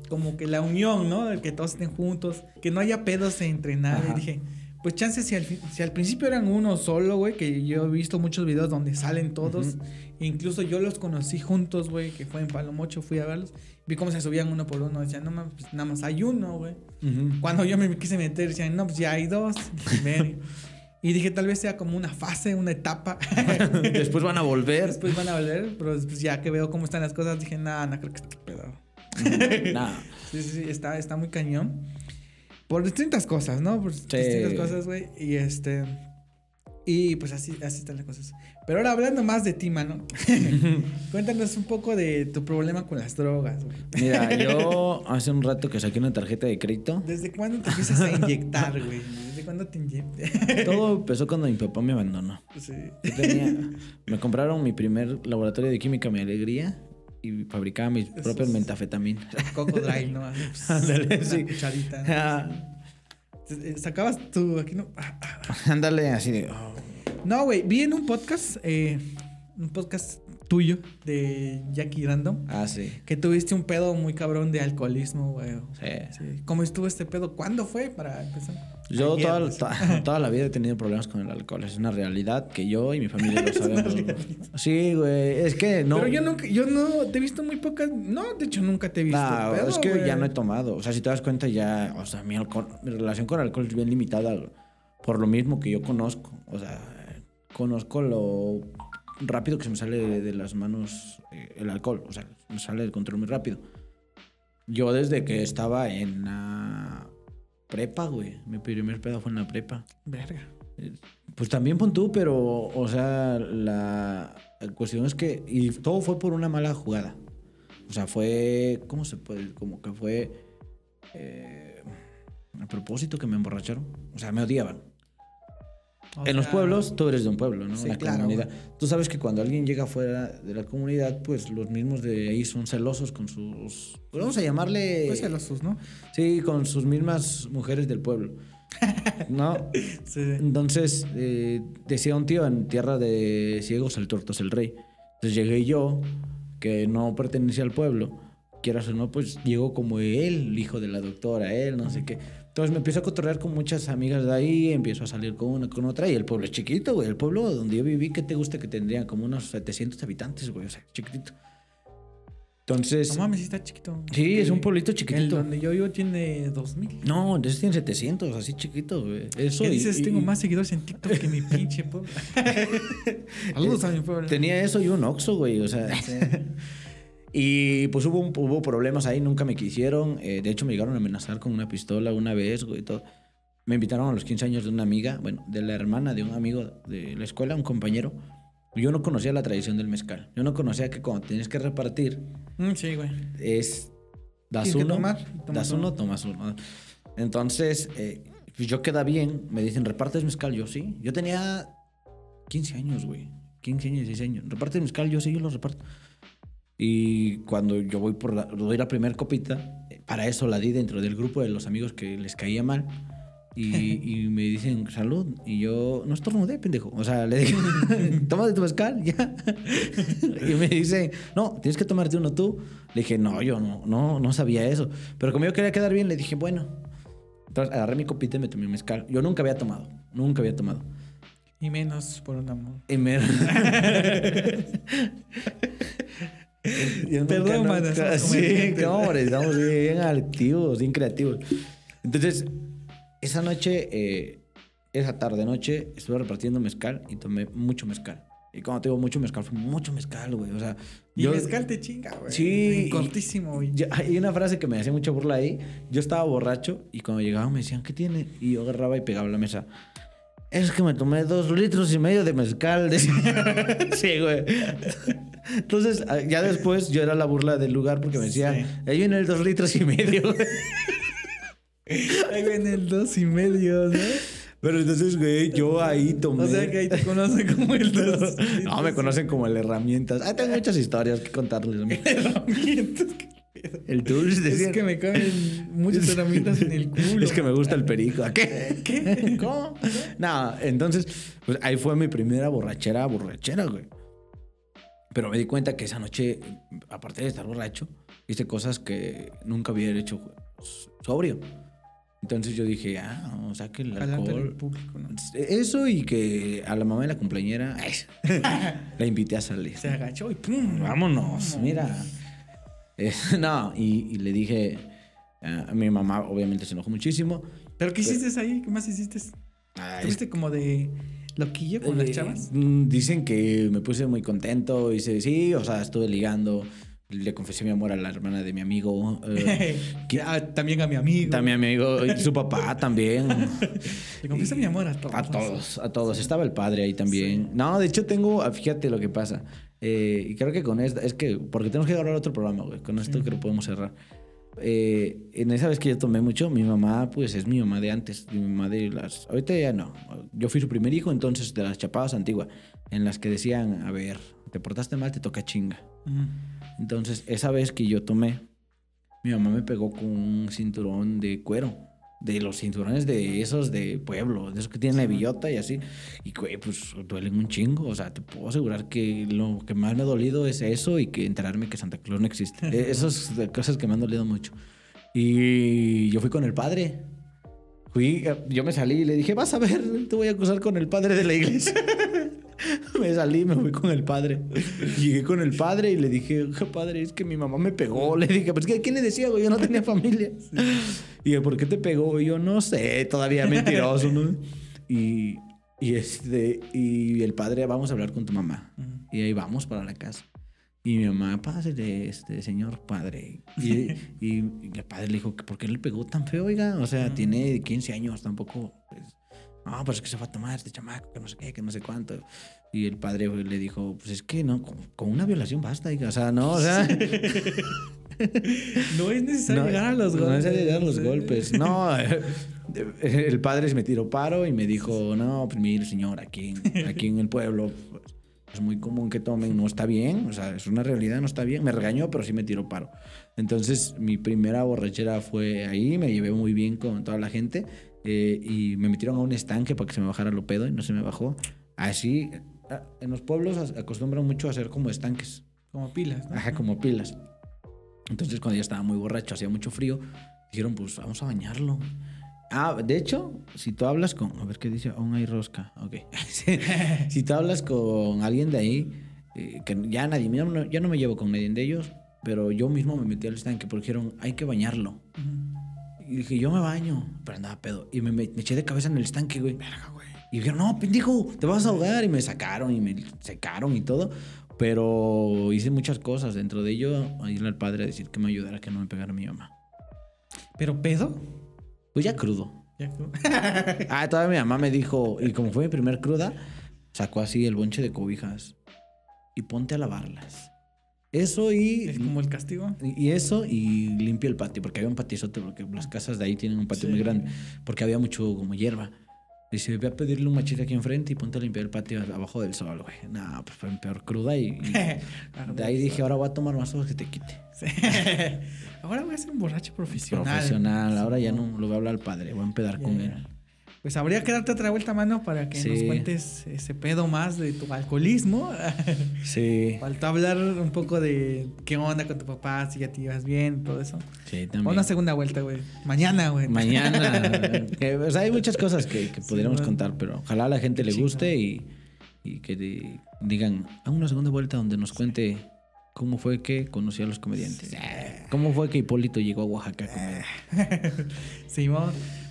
como que la unión, ¿no? Que todos estén juntos, que no haya pedos entre nadie. Y dije, pues chances si al, si al principio eran uno solo, güey, que yo he visto muchos videos donde salen todos, incluso yo los conocí juntos, güey, que fue en Palomocho, fui a verlos, vi cómo se subían uno por uno, decían, no mames, pues nada más hay uno, güey. Cuando yo me quise meter, decían, no, pues ya hay dos. Y dije, tal vez sea como una fase, una etapa. Después van a volver. Después van a volver, pero después ya que veo cómo están las cosas, dije, nada, no creo que esté pedo. Nah. Sí, sí, sí, está, está muy cañón. Por distintas cosas, ¿no? Por distintas cosas, güey. Y este. Y pues así, así están las cosas. Pero ahora hablando más de ti, mano. cuéntanos un poco de tu problema con las drogas, güey. Mira, yo hace un rato que saqué una tarjeta de crédito. ¿Desde cuándo te empiezas a inyectar, güey? ¿Desde cuándo te inyectas? Todo empezó cuando mi papá me abandonó. Sí. Yo tenía- me compraron mi primer laboratorio de química, mi alegría, y fabricaba mis Eso propias es- metafetaminas. Cocodrile, ¿no? Ándale, sí. cucharita. Ah, Eh, Sacabas tú aquí, ¿no? Ah, ah. Ándale, así de. oh. No, güey, vi en un podcast, eh, un podcast tuyo de Jackie Random, Ah, sí. que tuviste un pedo muy cabrón de alcoholismo, güey. Sí. Sí. ¿Cómo estuvo este pedo? ¿Cuándo fue para empezar? Yo toda, pues. to- toda la vida he tenido problemas con el alcohol. Es una realidad que yo y mi familia lo sabemos. Sí, güey. Es que no. Pero yo nunca, yo no, te he visto muy pocas, no, de hecho nunca te he visto Nah, pedo, es que güey. ya no he tomado. O sea, si te das cuenta, ya. O sea, mi, alcohol- mi relación con el alcohol es bien limitada. Por lo mismo que yo conozco. O sea, conozco lo rápido que se me sale de, de las manos eh, el alcohol. O sea, me sale del control muy rápido. Yo desde que estaba en la prepa, güey. Mi primer pedo fue en la prepa. Verga. Pues también pon tú, pero, o sea, la cuestión es que. Y todo fue por una mala jugada. O sea, fue. ¿Cómo se puede? Como que fue. eh, a propósito que me emborracharon. O sea, me odiaban. O en los pueblos, tú eres de un pueblo, ¿no? Sí, la claro, comunidad. Tú sabes que cuando alguien llega fuera de la comunidad, pues los mismos de ahí son celosos con sus. pues vamos a llamarle. Pues celosos, ¿no? Sí, con sus mismas mujeres del pueblo. ¿No? Sí. Entonces, eh, decía un tío, en tierra de ciegos el tuerto es el rey. Entonces llegué yo, que no pertenecía al pueblo, quieras o no, pues llegó como él, el hijo de la doctora, él, no sé qué. Entonces me empiezo a cotorrear con muchas amigas de ahí, empiezo a salir con una, con otra, y el pueblo es chiquito, güey. El pueblo donde yo viví, ¿qué te gusta que tendría? Como unos 700 habitantes, güey, o sea, chiquitito. Entonces, No mames, sí está chiquito. sí, es un pueblito El chiquitito. donde yo vivo tiene 2000. No, ese tiene 700, así chiquito, güey. Eso ¿Qué y- dices? y- Tengo más seguidores en TikTok que mi pinche pueblo. Saludos a mi pueblo. Tenía eso y un Oxxo, güey, o sea. y pues hubo, un- hubo problemas ahí, nunca me quisieron. eh, de hecho, me llegaron a amenazar con una pistola una vez, güey, todo. Me invitaron a los 15 años de una amiga, bueno, de la hermana de un amigo de la escuela, un compañero. Yo no conocía la tradición del mezcal. Yo no conocía que cuando tienes que repartir Mm, sí, güey. es das uno, tomar, tomas das uno, uno. tomas uno. Entonces, eh, pues yo queda bien, me dicen, ¿repartes mezcal? Yo sí. Yo tenía 15 años, güey. 15 años, 16 años. ¿Repartes mezcal? Yo sí, yo lo reparto. Y cuando yo voy por la, doy la primera copita, eh, para eso la di dentro del grupo de los amigos que les caía mal. Y, y me dicen, salud. Y yo, no estornudé, pendejo. O sea, le dije, toma de tu mezcal, ya. y me dicen, no, tienes que tomarte uno tú. Le dije, no, yo no, no, no sabía eso. Pero como yo quería quedar bien, le dije, bueno. Entonces agarré mi copita y me tomé un mezcal. Yo nunca había tomado, nunca había tomado. Y menos por un amor. Y me... Yo Perdón, nunca, nunca- Sí, hombre, estamos bien activos, bien creativos. Entonces, esa noche, eh, esa tarde noche, estuve repartiendo mezcal y tomé mucho mezcal. Y cuando tengo mucho mezcal, fue mucho mezcal, güey. O sea, Y yo- mezcal te chinga, güey. Sí, cortísimo, güey. yo- hay una frase que me hacía mucha burla ahí. Yo estaba borracho y cuando llegaban me decían, ¿qué tiene? Y yo agarraba y pegaba la mesa. Es que me tomé dos litros y medio de mezcal. sí, güey. Entonces, ah, ya después yo era la burla del lugar porque me decía, Sí. ahí viene el dos litros y medio. güey". Ahí viene el dos y medio, ¿no? Pero entonces, güey, yo ahí tomé. O sea que ahí te conocen como el dos. No, me conocen como el herramientas. Ah, tengo muchas historias que contarles. Herramientas. El tools Es que me caben muchas herramientas en el culo. Es que me gusta el perico. ¿A qué? ¿Qué? ¿Cómo? No, entonces, pues ahí fue mi primera borrachera, borrachera, güey. Pero me di cuenta que esa noche, aparte de estar borracho, hice cosas que nunca había hecho sobrio. Entonces yo dije, ah, o sea que el alcohol. público, ¿no? Eso y que a la mamá de la cumpleañera ay, la invité a salir. Se agachó y ¡pum! Vámonos, mira. Eh, no, y, y le dije, ah, a mi mamá obviamente se enojó muchísimo. ¿Pero qué hiciste ahí? ¿Qué más hiciste? Ay, ¿Tuviste como de loquillo con las Eh, chavas? mm, Dicen que me puse muy contento. Dice, sí, o sea, estuve ligando. Le confesé mi amor a la hermana de mi amigo. eh, que- Ah, también a mi amigo. también a mi amigo. Y su papá también. Le confieso mi amor a todos. A todos, a todos. Estaba el padre ahí también. No, de hecho tengo, ah, fíjate lo que pasa. Eh, y creo que con esta, es que, porque tenemos que grabar otro programa, güey. Con esto Sí. que lo podemos cerrar. Eh, en esa vez que yo tomé mucho, mi mamá, pues es mi mamá de antes. Mi mamá de las. Ahorita ya no. Yo fui su primer hijo, entonces de las chapadas antiguas, en las que decían, a ver, te portaste mal, te toca chinga. Ujú. Entonces, esa vez que yo tomé, mi mamá me pegó con un cinturón de cuero. De los cinturones de esos de pueblo, de esos que tienen la billota y así. Y, güey, pues duelen un chingo. O sea, te puedo asegurar que lo que más me ha dolido es eso y que enterarme que Santa Claus no existe. Eh, Esas cosas que me han dolido mucho. Y yo fui con el padre. Fui, eh, yo me salí y le dije, vas a ver, te voy a acusar con el padre de la iglesia. me salí, me fui con el padre. Llegué con el padre y le dije, "Oiga, padre, es que mi mamá me pegó. Le dije, pues, ¿qué- ¿quién le decía, güey? Yo no tenía familia. Y ¿por qué te pegó? Y yo, no sé, todavía mentiroso, ¿no? Y, y, este, y el padre, vamos a hablar con tu mamá. Ujú. Y ahí vamos para la casa. Y mi mamá, pásale, este, señor padre. Y, y, y el padre le dijo, ¿por qué le pegó tan feo, oiga? O sea, Ujú. tiene 15 años, tampoco. Pues, no, pues es que se va a tomar este chamaco, que no sé qué, que no sé cuánto. Y el padre le dijo, pues es que no, con, con una violación basta, oiga. O sea, no, o sea. No es necesario no, llegar a los golpes. No es necesario llegar a los golpes. No, eh, el padre se me tiró paro y me dijo, no, pues mire, señor, aquí, en- aquí en el pueblo pues, es muy común que tomen, no está bien, o sea, es una realidad, no está bien. Me regañó, pero sí me tiró paro. Entonces, mi primera borrachera fue ahí, me llevé muy bien con toda la gente eh, y me metieron a un estanque para que se me bajara lo pedo y no se me bajó. Así, ah, en los pueblos acostumbran mucho a hacer como estanques. Como pilas, ¿no? Ajá, como pilas. Entonces, cuando ya estaba muy borracho, hacía mucho frío, dijeron, pues vamos a bañarlo. Ah, de hecho, si tú hablas con. A ver qué dice, aún hay rosca. Ok. si tú hablas con alguien de ahí, eh, que ya nadie, ya no, ya no me llevo con nadie de ellos, pero yo mismo me metí al estanque porque dijeron, hay que bañarlo. Y dije, yo me baño, pero andaba pedo. Y me, me- me eché de cabeza en el estanque, güey. Verga, güey. Y dijeron, no, pendejo, te vas a ahogar. Y me sacaron y me secaron y todo. Pero hice muchas cosas. Dentro de ello, a irle al padre a decir que me ayudara, que no me pegara mi mamá. ¿Pero pedo? Pues ya crudo. Ya, ¿no? Ah, todavía mi mamá me dijo, y como fue mi primer cruda, sacó así el bonche de cobijas y ponte a lavarlas. Eso y, es como el castigo. y eso y limpia el patio, porque había un patizote, porque las casas de ahí tienen un patio Sí. muy grande, porque había mucho como hierba. Dice, voy a pedirle un machete aquí enfrente y ponte a limpiar el patio abajo del sol, güey. No, pues fue peor cruda y, y de ahí dije, ahora voy a tomar más ojos que te quite. Sí. Ahora voy a ser un borracho profesional. Profesional, ahora ya no lo voy a hablar al padre, voy a empedar con él. Pues habría que darte otra vuelta, mano, para que nos Sí. cuentes ese pedo más de tu alcoholismo. Sí, Faltó hablar un poco de qué onda con tu papá, si ya te ibas bien, todo eso. sí, también. Una segunda vuelta, güey. Mañana, güey. Mañana. que, o sea, hay muchas cosas que, que podríamos contar, pero ojalá a la gente le guste y, y que di- digan, a una segunda vuelta donde nos cuente cómo fue que conoció a los comediantes. ¿Cómo fue que Hipólito llegó a Oaxaca a comer?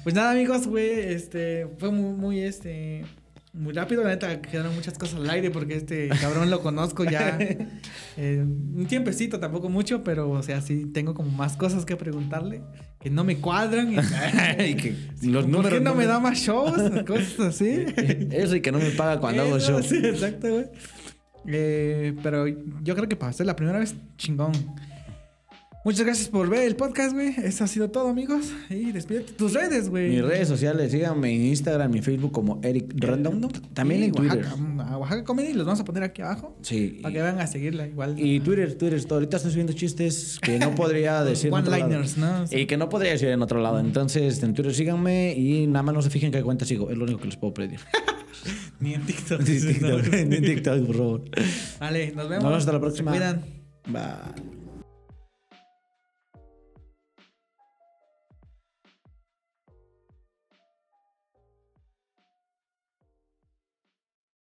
Pues nada, amigos, güey, este fue muy, muy, este, muy rápido. La neta, quedaron muchas cosas al aire porque este cabrón lo conozco ya eh, un tiempecito, tampoco mucho, pero, o sea, sí tengo como más cosas que preguntarle que no me cuadran. Y, y que los ¿Por números qué no me da más shows? Cosas así. Eso y que no me paga cuando hago Eso, show. Sí, exacto, güey. Eh, pero yo creo que para ser la primera vez, chingón. Muchas gracias por ver el podcast, güey. Eso ha sido todo, amigos. Y despídete tus redes, güey. Mis redes sociales, síganme en Instagram y Facebook como Eric Random. También Y en Twitter. Oaxaca, a Oaxaca Comedy los vamos a poner aquí abajo. Sí. Para que vayan a seguirla igual. Y Twitter, Twitter, ahorita estoy subiendo chistes que no podría decir. One-liners, ¿no? Y que no podría decir en otro lado. Entonces, en Twitter síganme y nada más no se fijen qué cuenta sigo. Es lo único que les puedo pedir. Ni en TikTok. En TikTok, en TikTok, por favor. Vale, nos vemos. Nos vemos hasta la Se próxima. cuidan. Bye.